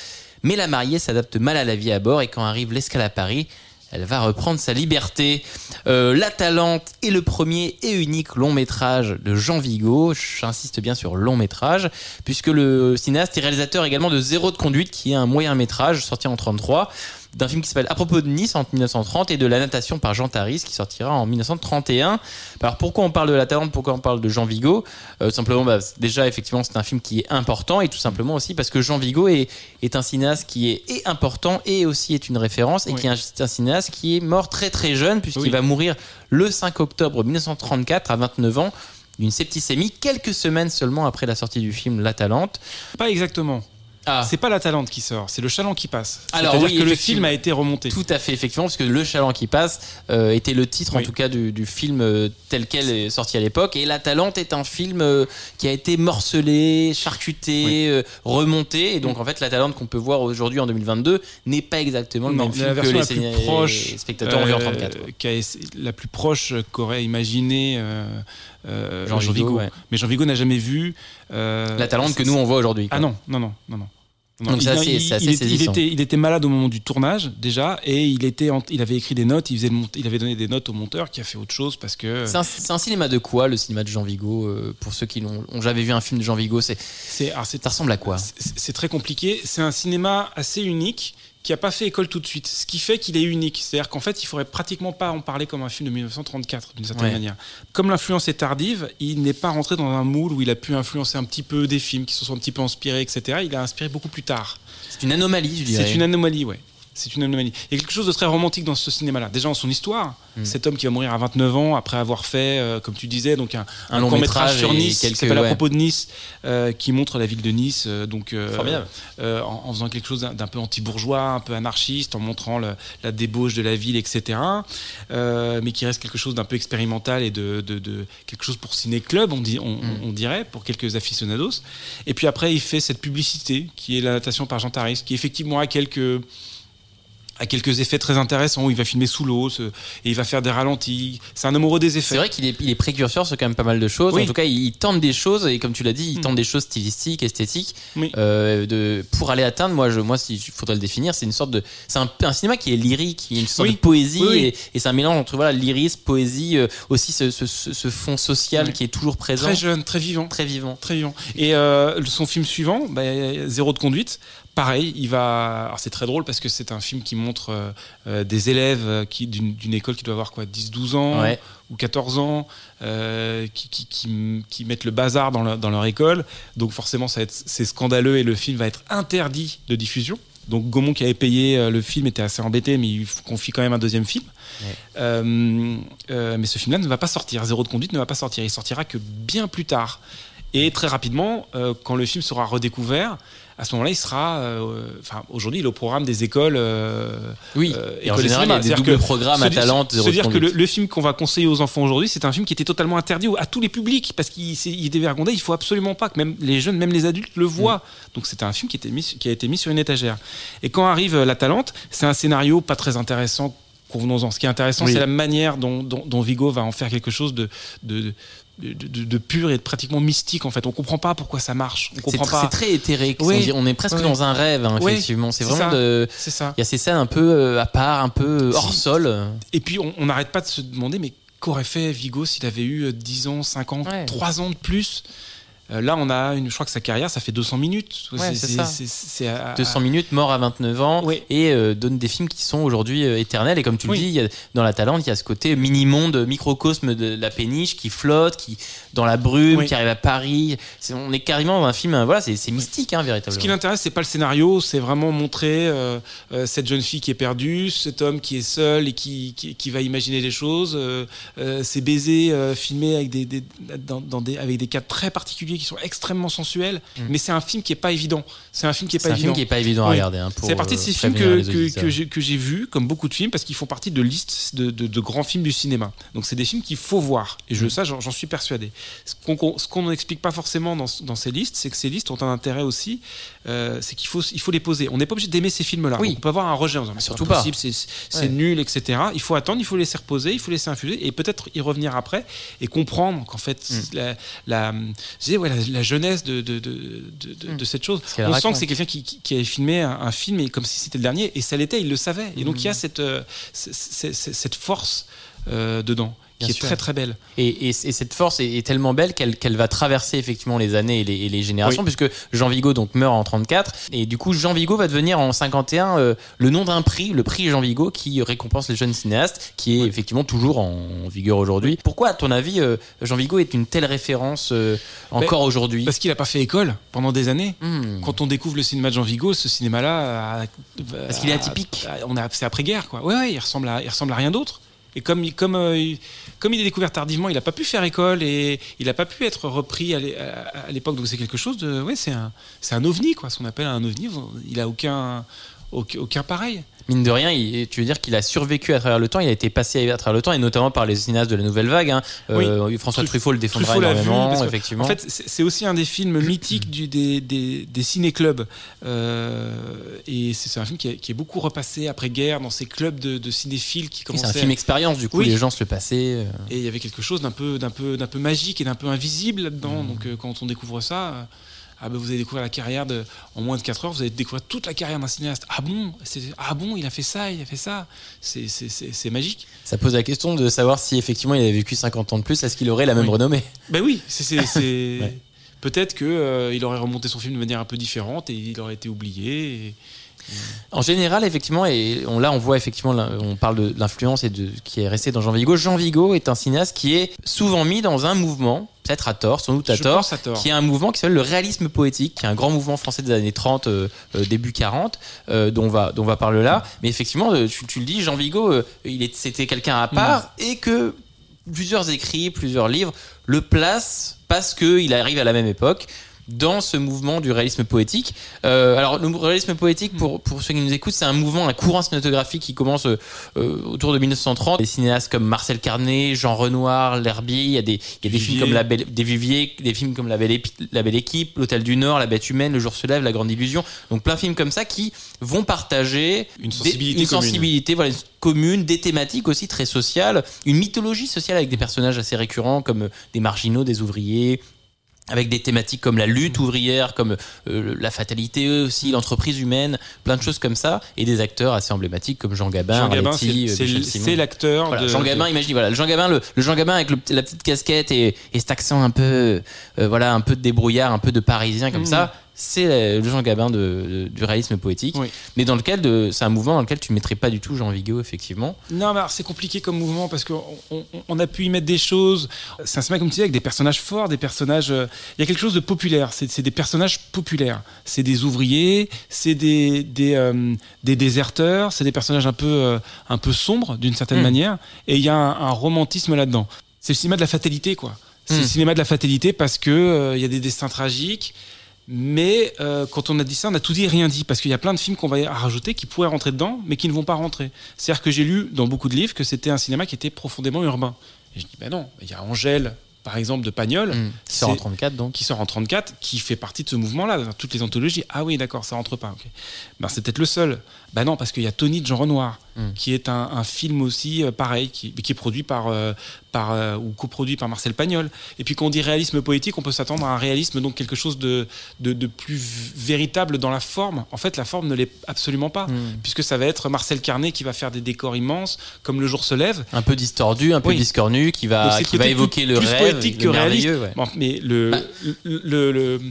Mais la mariée s'adapte mal à la vie à bord et quand arrive l'escale à Paris, elle va reprendre sa liberté. Euh, la Talente est le premier et unique long métrage de Jean Vigo. J'insiste bien sur long métrage, puisque le cinéaste est réalisateur également de Zéro de conduite, qui est un moyen métrage sorti en 33 d'un film qui s'appelle À propos de Nice en 1930 et de La natation par Jean Taris qui sortira en 1931. Alors pourquoi on parle de La Talente, pourquoi on parle de Jean Vigo? Euh, simplement, bah, déjà effectivement c'est un film qui est important et tout simplement aussi parce que Jean Vigo est, est un cinéaste qui est et important et aussi est une référence et Oui. qui est un, un cinéaste qui est mort très très jeune puisqu'il Oui. va mourir le 5 octobre 1934 à 29 ans d'une septicémie quelques semaines seulement après la sortie du film La Talente. pas exactement. Ah, C'est pas la Talente qui sort, c'est le Chaland qui passe. Alors oui, que le film a été remonté. Tout à fait, effectivement, parce que Le Chaland qui passe euh, était le titre, en tout cas, du, du film euh, tel quel est sorti à l'époque. Et La Talente est un film euh, qui a été morcelé, charcuté, Oui. remonté. Et donc, en fait, La Talente qu'on peut voir aujourd'hui en 2022 n'est pas exactement le Non, même film que les, la plus proche, spectateurs ont vu en euh, 34. ouais. qui a essa- la plus proche qu'aurait imaginé euh, Jean Jean, Vigo, ouais. Mais Jean Vigo n'a jamais vu euh, La Talente que nous on voit aujourd'hui. Ah non, non, non, non, non. Non, Donc il, assez- il- assez il était, il saisissant. était- il était malade au moment du tournage déjà et il était, en- il avait écrit des notes, il faisait le mont- il avait donné des notes au monteur qui a fait autre chose parce que C'est un, cinéma de quoi, le cinéma de Jean Vigo euh, Pour ceux qui n'ont ont jamais vu un film de Jean Vigo, c'est c'est, ça ressemble à quoi? c'est- c'est très compliqué. C'est un cinéma assez unique qui a pas fait école tout de suite, ce qui fait qu'il est unique. C'est-à-dire qu'en fait, il faudrait pratiquement pas en parler comme un film de 1934 d'une certaine Ouais. manière. Comme l'influence est tardive, il n'est pas rentré dans un moule où il a pu influencer un petit peu des films qui se sont un petit peu inspirés, etc. Il a inspiré beaucoup plus tard. C'est une anomalie, je dirais. C'est une anomalie, ouais. C'est une anomalie. Il y a quelque chose de très romantique dans ce cinéma-là. Déjà en son histoire, Mm. cet homme qui va mourir à 29 ans après avoir fait, euh, comme tu disais, donc un, Un long court métrage métrage sur Nice, quelques- qui s'appelle ouais. à propos de Nice, euh, qui montre la ville de Nice, euh, donc euh, en, en faisant quelque chose d'un peu anti-bourgeois, un peu anarchiste, en montrant le- la débauche de la ville, etc. Mais qui reste quelque chose d'un peu expérimental et de, de- de- quelque chose pour ciné-club, on, dit, on, on dirait, pour quelques aficionados. Et puis après, il fait cette publicité qui est la natation par Jean Taris, qui effectivement a quelques a quelques effets très intéressants où il va filmer sous l'eau ce- et il va faire des ralentis. C'est un amoureux des effets. C'est vrai qu'il est, il est précurseur sur quand même pas mal de choses. Oui. En tout cas, il, il tente des choses et comme tu l'as dit, il Mm. tente des choses stylistiques, esthétiques. Oui. euh, de, pour aller atteindre, moi, je, moi, si il faudrait le définir, c'est une sorte de, c'est un, un cinéma qui est lyrique, une sorte Oui. de poésie et, et c'est un mélange entre voilà lyrisme, poésie, euh, aussi ce, ce, fond social qui est toujours présent, Très jeune, très vivant. très vivant. Très vivant. Et euh, son film suivant, bah, Zéro de conduite, pareil, il va. Alors c'est très drôle parce que c'est un film qui montre euh, euh, des élèves euh, qui d'une d'une école qui doit avoir quoi, 10-12 ans Ouais. ou 14 ans, euh, qui, qui, qui, qui mettent le bazar dans, leur- dans leur école. Donc forcément, ça va être- c'est scandaleux et le film va être interdit de diffusion. Donc Gaumont qui avait payé le film était assez embêté, mais il confie quand même un deuxième film. Ouais. Euh, euh, mais ce film-là ne va pas sortir. Zéro de conduite ne va pas sortir. Il sortira que bien plus tard. Et très rapidement, euh, quand le film sera redécouvert, à ce moment-là, il sera. euh, Enfin, aujourd'hui, il est au programme des écoles. euh, Oui. euh, et en écoles de général, il y a des doubles que programmes à Talente. Se dire que le, film qu'on va conseiller aux enfants aujourd'hui, c'est un film qui était totalement interdit à tous les publics parce qu'il il est dévergondé. Il faut absolument pas que même les jeunes, même les adultes le voient. Mm. Donc c'était un film qui, était mis, qui a été mis sur une étagère. Et quand arrive La Talente, c'est un scénario pas très intéressant. Convenons-en. Ce qui est intéressant, Oui. c'est la manière dont, dont- dont Vigo va en faire quelque chose de, de, de, pur et de pratiquement mystique. En fait, on comprend pas pourquoi ça marche. On C'est comprend pas. c'est très éthéré. Oui. On est presque dans un rêve, hein, effectivement. C'est c'est vraiment ça. de. C'est ça. Il y a ces scènes un peu euh, à part, un peu hors Si. sol. Et puis, on n'arrête pas de se demander, mais qu'aurait fait Vigo s'il avait eu euh, 10 ans, 5 ans, Ouais. 3 ans de plus? Euh, Là, on a une, je crois que sa carrière, ça fait 200 minutes. Ouais, c'est ça. c'est à- 200 minutes, mort à 29 ans, Oui. et euh, donne des films qui sont aujourd'hui euh, éternels. Et comme tu Oui. le dis, y a- dans La Talente, il y a ce côté mini-monde, microcosme de la péniche qui flotte, qui dans la brume, Oui. qui arrive à Paris. C'est- on est carrément dans un film, euh, voilà, c'est mystique, hein, Ce qui véritablement. l'intéresse, c'est pas le scénario, c'est vraiment montrer euh, euh, cette jeune fille qui est perdue, cet homme qui est seul et qui, qui, qui va imaginer des choses, euh, euh, ces baisers euh, filmés avec des, des- dans, dans des, avec des cadres très particuliers qui sont extrêmement sensuels. Mais c'est un film qui est pas évident. C'est un film qui est Mm. C'est pas un film évident. qui est pas évident à Oui. regarder. hein, C'est partie de euh, ces films que, que, que j'ai- vus, comme beaucoup de films, parce qu'ils font partie de listes de, de- de grands films du cinéma. Donc c'est des films qu'il faut voir. Et Mm. je, ça, j'en suis persuadé. Ce qu'on qu'on n'explique pas forcément dans, dans ces listes, c'est que ces listes ont un intérêt aussi, euh, c'est qu'il faut, il faut les poser. On n'est pas obligé d'aimer ces films-là. Oui. On peut avoir un rejet en disant, mais c'est Surtout pas c'est Ouais. nul, etc. Il faut attendre, il faut laisser reposer, il faut laisser infuser et peut-être y revenir après et comprendre qu'en fait, Mm. la, ouais, la, la jeunesse de, de, de, Mm. de cette chose. On sent que c'est quelqu'un qui, qui, qui avait filmé un, un film et comme si c'était le dernier et ça l'était, il le savait. Et donc il y a cette, euh, cette force euh, dedans qui Bien est sûr. très très belle. Et, et- et cette force est, est tellement belle qu'elle qu'elle va traverser effectivement les années et les, et les générations, puisque Jean Vigo donc meurt en 34, et du coup Jean Vigo va devenir en 51 euh, le nom d'un prix, le prix Jean Vigo, qui récompense les jeunes cinéastes, qui est effectivement toujours en vigueur aujourd'hui. Pourquoi, à ton avis, euh, Jean Vigo est une telle référence euh, encore aujourd'hui? Parce qu'il n'a pas fait école pendant des années. Hmm. Quand on découvre le cinéma de Jean Vigo, ce cinéma-là, Parce qu'il est atypique. a- On a, c'est après-guerre, quoi. Ouais, ouais, il ressemble à, il ressemble à rien d'autre. Et comme, comme, euh, comme il est découvert tardivement, il n'a pas pu faire école et il n'a pas pu être repris à l'é- à à l'époque. Donc c'est quelque chose de, ouais, c'est un, un ovni, quoi. Ce qu'on appelle un ovni. Il a aucun, aucun, aucun pareil. Mine de rien, il- tu veux dire qu'il a survécu à travers le temps, il a été passé à travers le temps, et notamment par les cinéastes de la nouvelle vague. hein. Euh, François Truff- Truffaut le défendra Truffaut l'a vu, énormément, effectivement. En fait, c'est aussi un des films mythiques du, des, des, des ciné-clubs. Euh, et c'est un film qui est, qui est beaucoup repassé après-guerre dans ces clubs de, de cinéphiles qui commençaient. c'est un film expérience, du coup, Oui. les gens se le passaient. euh. Et il y avait quelque chose d'un peu, d'un peu, d'un peu magique et d'un peu invisible Mmh. là-dedans. Donc euh, quand on découvre ça, ah ben, vous allez découvrir la carrière de, en moins de 4 heures, vous allez découvrir toute la carrière d'un cinéaste. Ah bon, ah bon, il a fait ça, il a fait ça. C'est, magique. Ça pose la question de savoir si effectivement il avait vécu 50 ans de plus, est-ce qu'il aurait la même Oui. renommée? Ben oui, c'est, [laughs] Ouais. peut-être que euh, aurait remonté son film de manière un peu différente et il aurait été oublié. et- En général, effectivement, et on, là on voit effectivement, on parle de l'influence et de qui est resté dans Jean Vigo. Jean Vigo est un cinéaste qui est souvent mis dans un mouvement, peut-être à tort, sans doute à tort, pense à tort. qui est un mouvement qui s'appelle le réalisme poétique, qui est un grand mouvement français des années 30, euh, euh, début 40, euh, dont, on va, dont on va parler là. Mais effectivement, tu, tu le dis, Jean Vigo, c'était quelqu'un à part et que plusieurs écrits, plusieurs livres le placent parce qu'il arrive à la même époque. Dans ce mouvement du réalisme poétique. Euh, alors, le réalisme poétique, pour, pour ceux qui nous écoutent, c'est un mouvement, un courant cinématographique qui commence euh, euh, autour de 1930. Des cinéastes comme Marcel Carnet, Jean Renoir, L'Herbier, il y a des, il y a des films comme La Belle, des Viviers, des films comme La Belle, Épi- La Belle Équipe, L'Hôtel du Nord, La Bête Humaine, Le Jour se lève, La Grande Illusion. Donc, plein de films comme ça qui vont partager Une des- sensibilité une commune. sensibilité, voilà, une commune, des thématiques aussi très sociales, une mythologie sociale avec des personnages assez récurrents comme des marginaux, des ouvriers, avec des thématiques comme la lutte Mm. ouvrière, comme euh, la fatalité aussi, l'entreprise humaine, plein de choses comme ça, et des acteurs assez emblématiques comme Jean Gabin, Jean Gabin, c'est- euh, c'est l'acteur Voilà, Jean Gabin, imaginez, voilà, le Jean Gabin, le, le Jean Gabin avec le- la petite casquette et, et cet accent un peu, euh, voilà, un peu de débrouillard, un peu de parisien comme Mhm. ça, c'est le Jean Gabin de, de- du réalisme poétique. Oui. Mais dans lequel, de- c'est un mouvement dans lequel tu mettrais pas du tout Jean Vigo, effectivement. Non, mais alors, c'est compliqué comme mouvement parce qu'on on, on a pu y mettre des choses. C'est un cinéma, comme tu disais, avec des personnages forts, des personnages. euh, Il y a quelque chose de populaire. C'est des personnages populaires. C'est des ouvriers, c'est des, des, euh, des déserteurs, c'est des personnages un peu, euh, un peu sombres d'une certaine Mm. manière. Et il y a un, un romantisme là-dedans. C'est le cinéma de la fatalité, quoi. C'est le cinéma de la fatalité parce que il y a des destins tragiques. Mais euh, quand on a dit ça, on a tout dit et rien dit. Parce qu'il y a plein de films qu'on va rajouter qui pourraient rentrer dedans, mais qui ne vont pas rentrer. C'est-à-dire que j'ai lu dans beaucoup de livres que c'était un cinéma qui était profondément urbain. Et je dis, ben non, il y a Angèle, par exemple, de Pagnol, Mm. Qui sort en c'est- 34 donc. qui sort en 34, qui fait partie de ce mouvement-là, dans toutes les anthologies. Ah oui, d'accord, ça rentre pas. Ben, c'est peut-être le seul. Ben non, parce qu'il y a Tony de Jean Renoir, Mm. qui est un, un film aussi euh, pareil, qui, qui est produit par, euh, par euh, ou coproduit par Marcel Pagnol. Et puis quand on dit réalisme poétique, on peut s'attendre à un réalisme, donc quelque chose de, de, de plus véritable dans la forme. En fait, la forme ne l'est absolument pas, Mm. puisque ça va être Marcel Carnet qui va faire des décors immenses, comme Le jour se lève. Un peu distordu, un peu Oui. discornu, qui va, qui le va évoquer plus- le plus rêve, poétique que réaliste. merveilleux, ouais. Bon, mais le, Bah. le, le, le,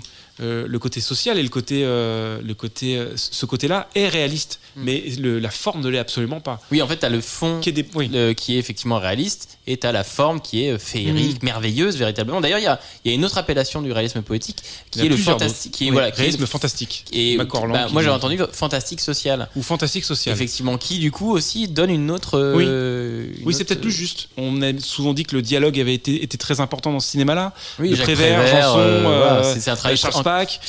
euh, le côté social et le côté, euh, le côté, euh, ce côté-là est réaliste, Mm. mais le- la forme ne l'est absolument pas. Oui, en fait, tu as le fond Qui est des- oui. le- qui est effectivement réaliste et tu as la forme qui est euh, Mm. féerique, merveilleuse, véritablement. D'ailleurs, il y a, y a une autre appellation du réalisme poétique qui est le fantastique. Qui est, Oui, voilà, qui est réalisme fantastique. Et bah, moi, j'ai entendu fantastique social. Ou fantastique social. Effectivement, qui du coup aussi donne une autre. euh, une Oui, c'est peut-être plus juste. On a souvent dit que le dialogue avait été, été très important dans ce cinéma-là. Oui, le Prévert, Prévert, Janson, c'est- un travail Charles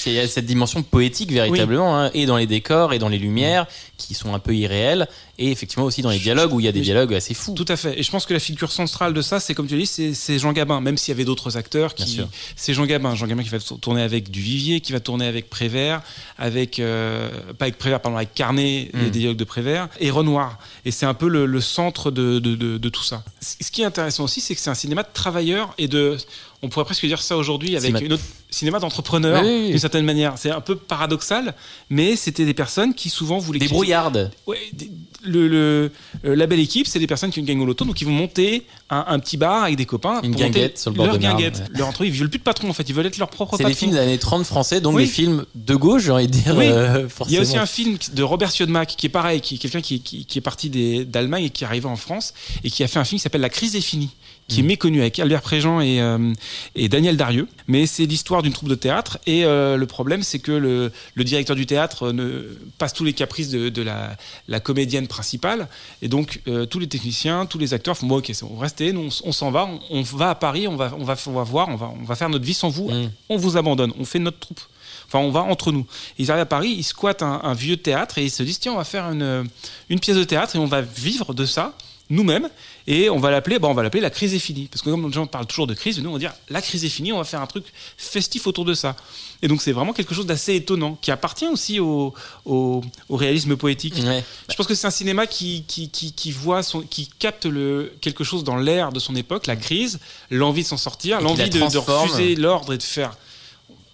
Il y a cette dimension poétique véritablement, hein, et dans les décors, et dans les lumières, qui sont un peu irréels, et effectivement aussi dans les dialogues où il y a des dialogues assez fous. Tout à fait. Et je pense que la figure centrale de ça, c'est comme tu dis, c'est c'est Jean Gabin. Même s'il y avait d'autres acteurs, qui, c'est Jean Gabin. Jean Gabin qui va tourner avec Duvivier, qui va tourner avec Prévert, avec euh, pas avec Prévert, pardon, avec Carnet, Mm. les dialogues de Prévert, et Renoir. Et c'est un peu le, le centre de, de, de- de tout ça. Ce qui est intéressant aussi, c'est que c'est un cinéma de travailleurs et de, on pourrait presque dire ça aujourd'hui avec Cinéma- une autre cinéma d'entrepreneurs Oui, oui, oui. d'une certaine manière. C'est un peu paradoxal, mais c'était des personnes qui souvent voulaient Des brouillardes. Ouais, des- le, le- euh, la belle équipe, c'est des personnes qui gagnent au loto, donc ils vont monter un, un petit bar avec des copains. Une pour guinguette sur le bord leur de Marne, guinguette. ouais. Leur entre eux, ils veulent plus de patron en fait, ils veulent être leur propre C'est patron. des films des années 30 français, donc des films de gauche, j'ai envie de dire. Oui. euh, Il y forcément. a aussi un film de Robert Siodmak qui est pareil, qui est quelqu'un qui, qui- qui est parti d'Allemagne et qui est arrivé en France et qui a fait un film qui s'appelle La crise est finie, qui Mm. est méconnu avec Albert Préjean et, euh, et Daniel Darieux. Mais c'est l'histoire d'une troupe de théâtre et euh, le problème c'est que le, le directeur du théâtre ne passe tous les caprices de, de la, la comédienne principale et donc euh, tous les techniciens, tous les acteurs font bon ok, restez, nous, on, on s'en va, on, on va à Paris, on va, on va, on va voir, on va, on va faire notre vie sans vous, Mm. on vous abandonne, on fait notre troupe. Enfin, on va entre nous. Ils arrivent à Paris, ils squattent un, un vieux théâtre et ils se disent tiens, on va faire une, une pièce de théâtre et on va vivre de ça nous-mêmes et on va l'appeler bon, on va l'appeler la crise est finie. Parce que comme les gens parlent toujours de crise nous on va dire la crise est finie on va faire un truc festif autour de ça. Et donc c'est vraiment quelque chose d'assez étonnant qui appartient aussi au, au, au réalisme poétique. Ouais. je pense que c'est un cinéma qui, qui, qui, qui voit son, qui capte le, quelque chose dans l'air de son époque, la crise, l'envie de s'en sortir, l'envie de, de refuser l'ordre et de faire,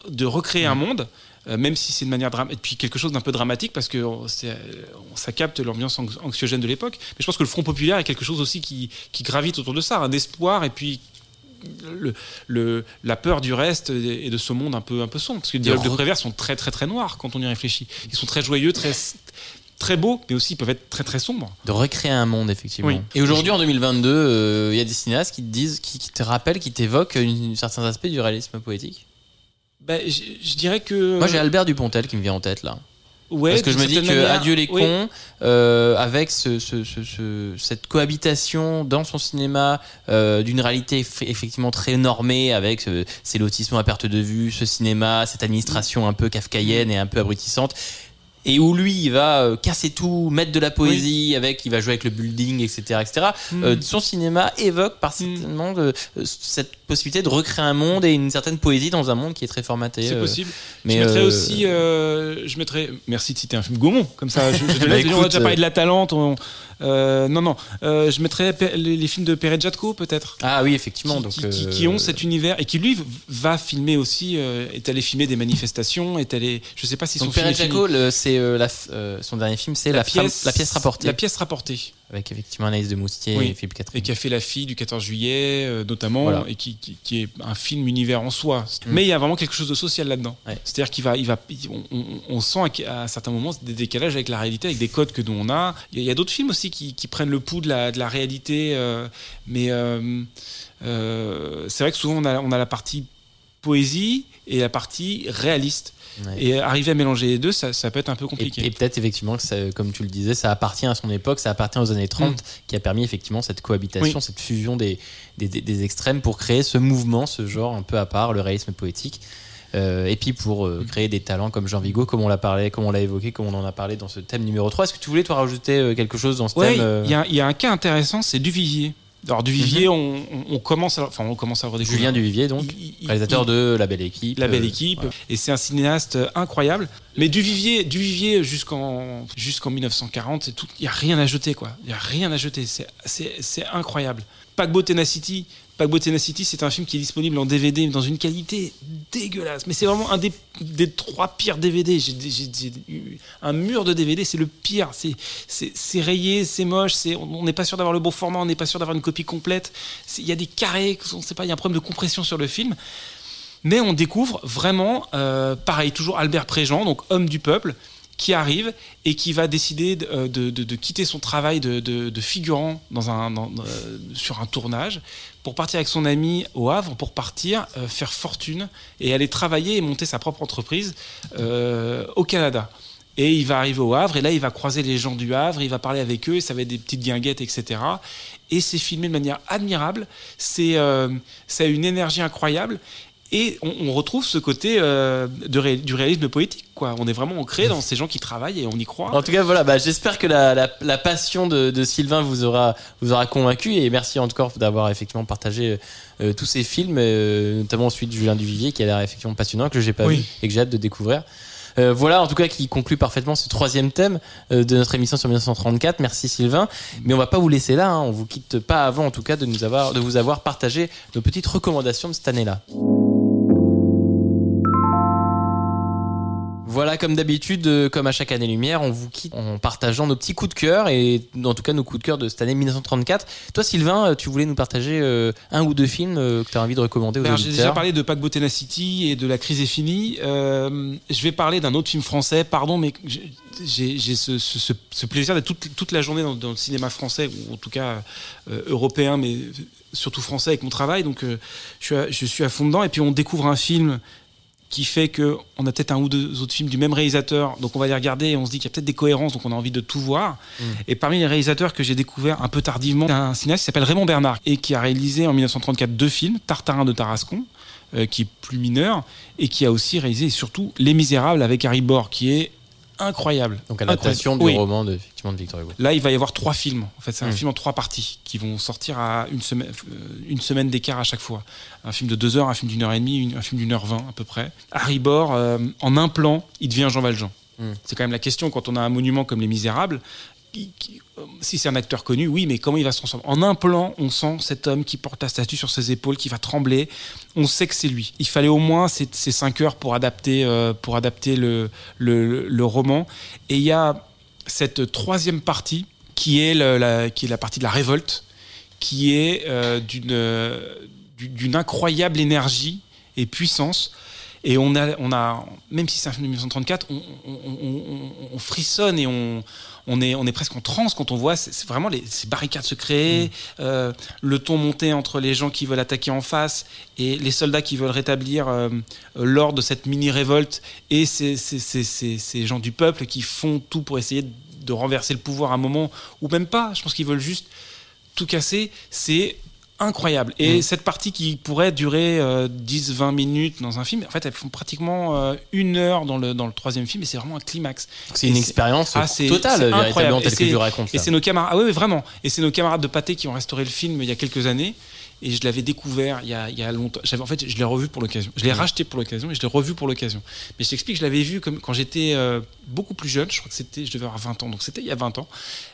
de recréer un monde, même si c'est de manière dramatique, et puis quelque chose d'un peu dramatique parce que euh, c'est, euh, ça capte l'ambiance anx- anxiogène de l'époque. Mais je pense que le Front populaire est quelque chose aussi qui, qui gravite autour de ça, un espoir et puis le, le- la peur du reste et de ce monde un peu, un peu sombre. Parce que les dialogues de Prévert sont très très très noirs quand on y réfléchit. Ils sont très joyeux, très, très beaux, mais aussi ils peuvent être très très sombres. De recréer un monde, effectivement. Oui. Et aujourd'hui, en 2022, euh, il y a des cinéastes qui te disent, qui, qui te rappellent, qui t'évoquent certains aspects du réalisme poétique? Je, je dirais que. Moi, j'ai Albert Dupontel qui me vient en tête là. Ouais, Parce que je me dis que manière, Adieu les oui. cons, euh, avec ce, ce- ce- ce- cette cohabitation dans son cinéma euh, d'une réalité eff- effectivement très normée, avec ces lotissements à perte de vue, ce cinéma, cette administration un peu kafkaïenne et un peu abrutissante. Et où lui, il va euh, casser tout, mettre de la poésie, avec, il va jouer avec le building, etc., etc. Mm. Euh, son cinéma évoque par certainement de- euh, cette possibilité de recréer un monde et une certaine poésie dans un monde qui est très formaté. C'est possible. mais, je mettrais aussi, je mettrais, merci de citer un film Gaumont, comme ça. Je, je te [laughs] Bah, laisse, on a écoute, déjà parlé de La Talente. on- euh, non, non, euh, je mettrais les, les films de Perret Jatko peut-être. Ah oui, effectivement. Qui, donc, qui- qui- euh, qui ont cet univers et qui lui va filmer aussi, euh, est allé filmer des manifestations, est allé, je sais pas si Donc son film le- c'est son dernier film, c'est la, femme- la pièce rapportée, La pièce rapportée. Avec effectivement Anaïs de Moustier Oui. et Philippe Catherine. Et qui a fait La fille du 14 juillet, euh, notamment, Voilà. et qui, qui- qui est un film univers en soi. Mm. Mais il y a vraiment quelque chose de social là-dedans. Ouais. C'est-à-dire qu'il va, il va, on, on- on sent à, à certains moments des décalages avec la réalité, avec des codes que nous on a. Il y a, d'autres films aussi qui, qui prennent le pouls de la, de la réalité, euh, mais euh, euh, c'est vrai que souvent on a, on a la partie poésie et la partie réaliste. Ouais. Et arriver à mélanger les deux, ça, ça peut être un peu compliqué. et peut-être effectivement que ça, comme tu le disais, ça appartient à son époque, ça appartient aux années 30, qui a permis effectivement cette cohabitation, Mm. Oui. cette fusion des, des, extrêmes pour créer ce mouvement, ce genre un peu à part, le réalisme poétique. Euh, et puis pour euh, Mm. créer des talents comme Jean Vigo, comme on l'a parlé, comme on l'a évoqué, comme on en a parlé dans ce thème numéro 3. Est-ce que tu voulais toi rajouter euh, quelque chose dans ce Ouais, thème euh, il y, y a un cas intéressant, c'est Duvivier. Alors Duvivier, on, on- on commence, à, enfin on commence à redécouvrir. Julien Duvivier, donc, Il- réalisateur il- de La Belle Équipe. La belle euh, équipe. voilà. Et c'est un cinéaste incroyable. Mais Duvivier, Duvivier jusqu'en jusqu'en 1940, c'est tout. Il y a rien à jeter quoi. Il y a rien à jeter. C'est incroyable. Paquebot Tenacity. Paquebot Tenacity, c'est un film qui est disponible en DVD dans une qualité dégueulasse. Mais c'est vraiment un des, trois pires DVD. J'ai un mur de DVD, c'est le pire. C'est rayé, c'est moche. On n'est pas sûr d'avoir le bon format, on n'est pas sûr d'avoir une copie complète. Il y a des carrés, on sait pas. Il y a un problème de compression sur le film. Mais on découvre vraiment, euh, pareil, toujours Albert Préjean, donc homme du peuple, qui arrive et qui va décider de, euh, de- quitter son travail de, figurant dans un, euh, sur un tournage pour partir avec son ami au Havre, pour partir euh, faire fortune et aller travailler et monter sa propre entreprise euh, au Canada. Et il va arriver au Havre, et là, il va croiser les gens du Havre, il va parler avec eux, et ça va être des petites guinguettes, etc. Et c'est filmé de manière admirable, c'est, euh, une énergie incroyable, et on, on retrouve ce côté euh, de ré- du réalisme poétique. Quoi. On est vraiment ancré dans ces gens qui travaillent et on y croit. En tout cas, voilà, bah, j'espère que la, la- la passion de, de Sylvain vous aura, vous aura convaincu et merci encore d'avoir effectivement partagé euh, tous ces films, euh, notamment celui de Julien Duvivier qui a l'air effectivement passionnant, que j'ai pas Oui. vu et que j'ai hâte de découvrir. Euh, voilà, en tout cas, qui conclut parfaitement ce troisième thème euh, de notre émission sur 1934. Merci Sylvain. Mais on va pas vous laisser là. Hein. On vous quitte pas avant, en tout cas, de nous avoir, de vous avoir partagé nos petites recommandations de cette année-là. Voilà, comme d'habitude, euh, comme à chaque année lumière, on vous quitte en partageant nos petits coups de cœur et en tout cas nos coups de cœur de cette année 1934. Toi, Sylvain, euh, tu voulais nous partager euh, un ou deux films euh, que tu as envie de recommander aux Ben, J'ai déjà parlé de Paquebot Tenacity et de La crise est finie. Euh, je vais parler d'un autre film français, pardon, mais j'ai- ce, ce- ce- ce plaisir d'être toute, toute la journée dans, dans le cinéma français, ou en tout cas européen, mais surtout français avec mon travail. Donc je, suis à, je suis à fond dedans. Et puis on découvre un film qui fait que on a peut-être un ou deux autres films du même réalisateur, donc on va les regarder et on se dit qu'il y a peut-être des cohérences, donc on a envie de tout voir. Et parmi les réalisateurs que j'ai découvert un peu tardivement, un cinéaste qui s'appelle Raymond Bernard et qui a réalisé en 1934 deux films, Tartarin de Tarascon, euh, qui est plus mineur, et qui a aussi réalisé surtout Les Misérables avec Harry Bor, qui est incroyable. Donc adaptation du Oui. roman de, effectivement, de Victor Hugo. Là, il va y avoir trois films. En fait, c'est un Mm. film en trois parties qui vont sortir à une semaine, euh, une semaine d'écart à chaque fois. Un film de deux heures, un film d'une heure et demie, une- un film d'une heure vingt à peu près. Harry Bor, euh, en un plan, il devient Jean Valjean. Mm. C'est quand même la question quand on a un monument comme Les Misérables. Euh, si c'est un acteur connu, oui, mais comment il va se transformer? En un plan, on sent cet homme qui porte la statue sur ses épaules, qui va trembler. On sait que c'est lui. Il fallait au moins ces, cinq heures pour adapter, euh, pour adapter le, le, roman. Et il y a cette troisième partie qui est, la, qui est la partie de la révolte, qui est euh, d'une du- d'une incroyable énergie et puissance. Et on a, on a, même si c'est un film de 1934, on, on- on- on- on frissonne et on, on est, on est presque en transe quand on voit c'est vraiment les, ces barricades se créer, euh, le ton monté entre les gens qui veulent attaquer en face et les soldats qui veulent rétablir euh, l'ordre de cette mini-révolte et ces, ces- ces- ces- ces gens du peuple qui font tout pour essayer de renverser le pouvoir à un moment ou même pas. Je pense qu'ils veulent juste tout casser. C'est incroyable. Et cette partie qui pourrait durer 10-20 minutes dans un film, en fait, elles font pratiquement euh, une heure dans le, dans le troisième film et c'est vraiment un climax. C'est une expérience ah, totale, véritablement, incroyable. telle que tu racontes. Et c'est nos camarades, ah oui, oui, vraiment. Et c'est nos camarades de Pâté qui ont restauré le film il y a quelques années. Et je l'avais découvert il y a, il y a longtemps. En fait, je l'ai revu pour l'occasion. Je l'ai racheté pour l'occasion et je l'ai revu pour l'occasion. Mais je t'explique, je l'avais vu comme, quand j'étais euh, beaucoup plus jeune. Je crois que c'était, je devais avoir 20 ans. Donc c'était il y a 20 ans.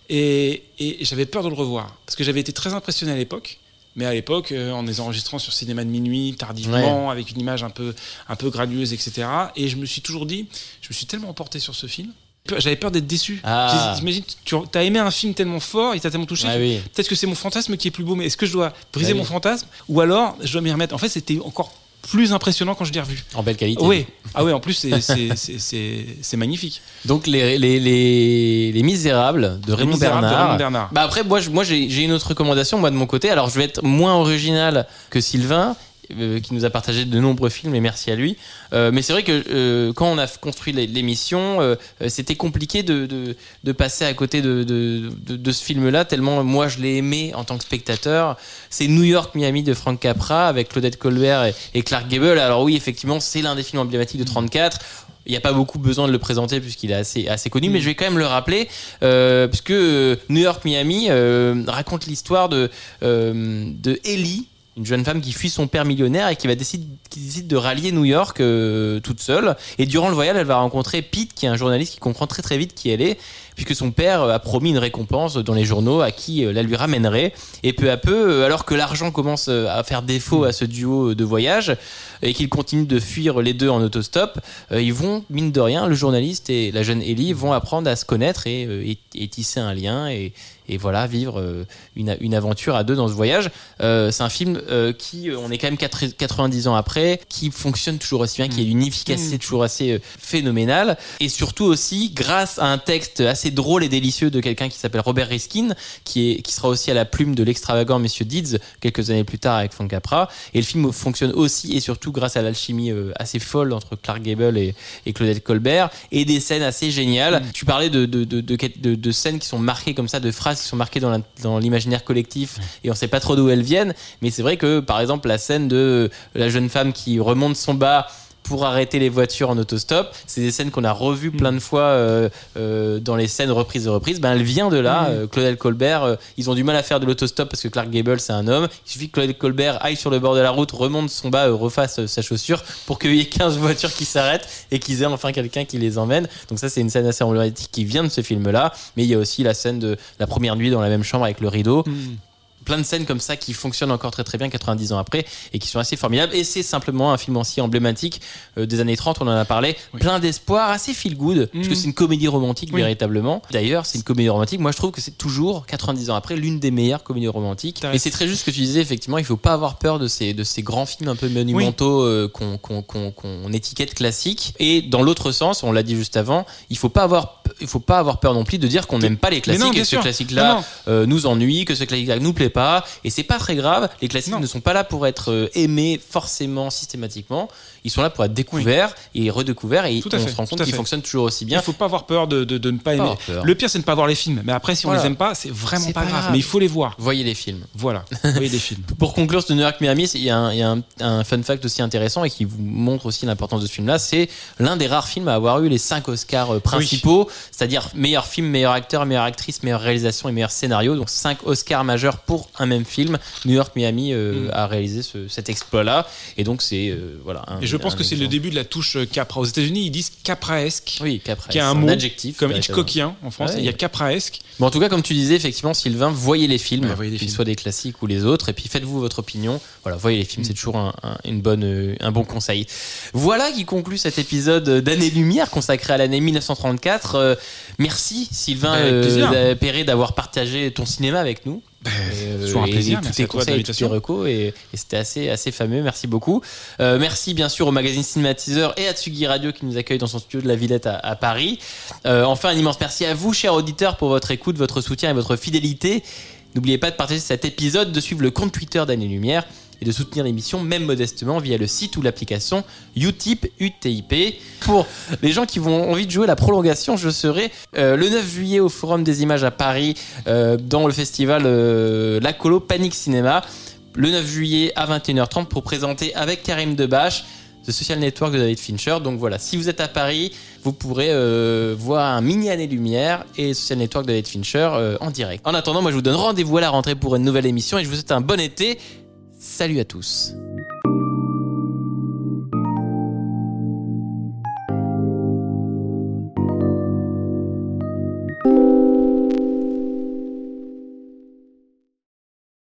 Et, et j'avais peur de le revoir. Parce que j'avais été très impressionné à l'époque. Mais à l'époque, euh, en les enregistrant sur cinéma de minuit, tardivement, avec une image un peu, un peu gradueuse, etc. Et je me suis toujours dit, je me suis tellement emporté sur ce film. J'avais peur d'être déçu. Ah. J'imagine, tu as aimé un film tellement fort, il t'a tellement touché. Ah oui. Peut-être que c'est mon fantasme qui est plus beau, mais est-ce que je dois briser Ah oui. mon fantasme ou alors je dois m'y remettre En fait, c'était encore plus impressionnant quand je l'ai revu. En belle qualité. Oui, ah oui, en plus, c'est- [laughs] magnifique. Donc les, les, les, les Misérables de Raymond Misérables de Bernard. Raymond Bernard. Bah après moi j'ai une autre recommandation moi de mon côté. Alors je vais être moins original que Sylvain euh, qui nous a partagé de nombreux films et merci à lui. Euh, mais c'est vrai que euh, quand on a construit l'é- l'émission, c'était compliqué de, de, de passer à côté de, de, ce film-là tellement moi je l'ai aimé en tant que spectateur. C'est New York Miami de Frank Capra avec Claudette Colbert et, et Clark Gable. Alors oui effectivement c'est l'un des films emblématiques de 34. Il n'y a pas beaucoup besoin de le présenter puisqu'il est assez, assez connu, mais je vais quand même le rappeler, euh, puisque New York Miami euh, raconte l'histoire de, euh, de Ellie, une jeune femme qui fuit son père millionnaire et qui va décide, qui décide de rallier New York euh, toute seule. Et durant le voyage, elle va rencontrer Pete, qui est un journaliste qui comprend très très vite qui elle est, puisque son père a promis une récompense dans les journaux à qui euh, la lui ramènerait. Et peu à peu, euh, alors que l'argent commence euh, à faire défaut à ce duo de voyage et qu'ils continuent de fuir les deux en autostop, euh, ils vont, mine de rien, le journaliste et la jeune Ellie vont apprendre à se connaître et, euh, et- et tisser un lien et, et voilà, vivre euh, une, une aventure à deux dans ce voyage. Euh, c'est un film euh, qui, euh, on est quand même 4 90 ans après, qui fonctionne toujours aussi bien, qui a une efficacité toujours assez euh, phénoménale et surtout aussi grâce à un texte assez drôle et délicieux de quelqu'un qui s'appelle Robert Riskin, qui, est, qui sera aussi à la plume de l'extravagant Monsieur Deeds quelques années plus tard avec Frank Capra. Et le film fonctionne aussi et surtout grâce à l'alchimie euh, assez folle entre Clark Gable et, et Claudette Colbert et des scènes assez géniales. Tu parlais de, de, de, de, scènes qui sont marquées comme ça, de phrases qui sont marquées dans l'imaginaire collectif et on sait pas trop d'où elles viennent. Mais c'est vrai que par exemple la scène de la jeune femme qui remonte son bas pour arrêter les voitures en autostop. C'est des scènes qu'on a revues plein de fois euh, euh, dans les scènes reprises de reprises. Ben, elle vient de là. Euh, Claudel Colbert, ils ont du mal à faire de l'autostop parce que Clark Gable, c'est un homme. Il suffit que Claudel Colbert aille sur le bord de la route, remonte son bas, refasse sa chaussure pour qu'il y ait 15 voitures qui s'arrêtent et qu'ils aient enfin quelqu'un qui les emmène. Donc ça, c'est une scène assez emblématique qui vient de ce film-là. Mais il y a aussi la scène de la première nuit dans la même chambre avec le rideau plein de scènes comme ça qui fonctionnent encore très très bien 90 ans après et qui sont assez formidables. Et c'est simplement un film aussi emblématique euh, des années 30 on en a parlé. Plein d'espoir assez feel good parce que c'est une comédie romantique Oui. véritablement. D'ailleurs c'est une comédie romantique. Moi je trouve que c'est toujours 90 ans après l'une des meilleures comédies romantiques. Et c'est très juste ce que tu disais effectivement il faut pas avoir peur de ces de ces grands films un peu monumentaux euh, qu'on qu'on qu'on qu'on étiquette classiques. Et dans l'autre sens on l'a dit juste avant il faut pas avoir il faut pas avoir peur non plus de dire qu'on n'aime pas les non, classiques et que ce sûr. classique Non, là non. euh, nous ennuie, que ce classique-là nous plaît pas, et c'est pas très grave. Les classiques Non. ne sont pas là pour être euh, aimés forcément systématiquement. Ils sont là pour être découverts et redécouverts, et Tout on fait, se rend compte qu'ils fonctionnent toujours aussi Il bien. faut pas avoir peur de, de, de ne pas aimer. avoir peur. Le pire, c'est de ne pas voir les films. Mais après, si on Voilà. les aime pas, c'est vraiment pas, pas grave. Mais il faut les voir. Voyez les films. Voilà. [laughs] Voyez les films. Pour conclure ce New York Miami, il y a, un, il y a un- un fun fact aussi intéressant et qui vous montre aussi l'importance de ce film-là. C'est l'un des rares films à avoir eu les cinq Oscars euh, principaux, c'est-à-dire meilleur film, meilleur acteur, meilleure actrice, meilleure réalisation et meilleur scénario. Donc cinq Oscars majeurs pour un même film. New York Miami euh, a réalisé ce- cet exploit-là et donc c'est euh, voilà. un- Et je pense que c'est le début de la touche euh, Capra. Aux États-unis, ils disent Capraesque. Oui, Capra. Qui a un mot adjectif comme. Hitchcockien en France. Ouais. Il y a Capraesque. Bon, en tout cas, comme tu disais, effectivement, Sylvain, voyez les films, qu'ils soient des classiques ou les autres, et puis faites-vous votre opinion. Voilà, voyez les Mm. films, c'est toujours un, un- une bonne, un bon conseil. Voilà qui conclut cet épisode d'Année-Lumière consacré à l'année 1934. Euh, merci Sylvain Avec euh, Perret d'avoir partagé ton cinéma avec nous. Euh, toujours un et plaisir, tous merci tes à toi de conseils, tous tes recos et, et c'était assez assez fameux. Merci beaucoup. Euh, merci bien sûr au magazine Cinématiseur et à Tsugi Radio qui nous accueille dans son studio de la Villette à, à Paris. Euh, enfin un immense merci à vous chers auditeurs pour votre écoute, votre soutien et votre fidélité. N'oubliez pas de partager cet épisode, de suivre le compte Twitter d'Année Lumière et de soutenir l'émission même modestement via le site ou l'application Utip UTIP. Pour les gens qui vont envie de jouer la prolongation, je serai euh, le 9 juillet au Forum des Images à Paris euh, dans le festival euh, La Colo Panic Cinéma. Le 9 juillet à 21h30 pour présenter avec Karim Debache The Social Network de David Fincher. Donc voilà, si vous êtes à Paris, vous pourrez voir un mini année lumière et Social Network de David Fincher en direct. En attendant, moi je vous donne rendez-vous à la rentrée pour une nouvelle émission et je vous souhaite un bon été. Salut à tous.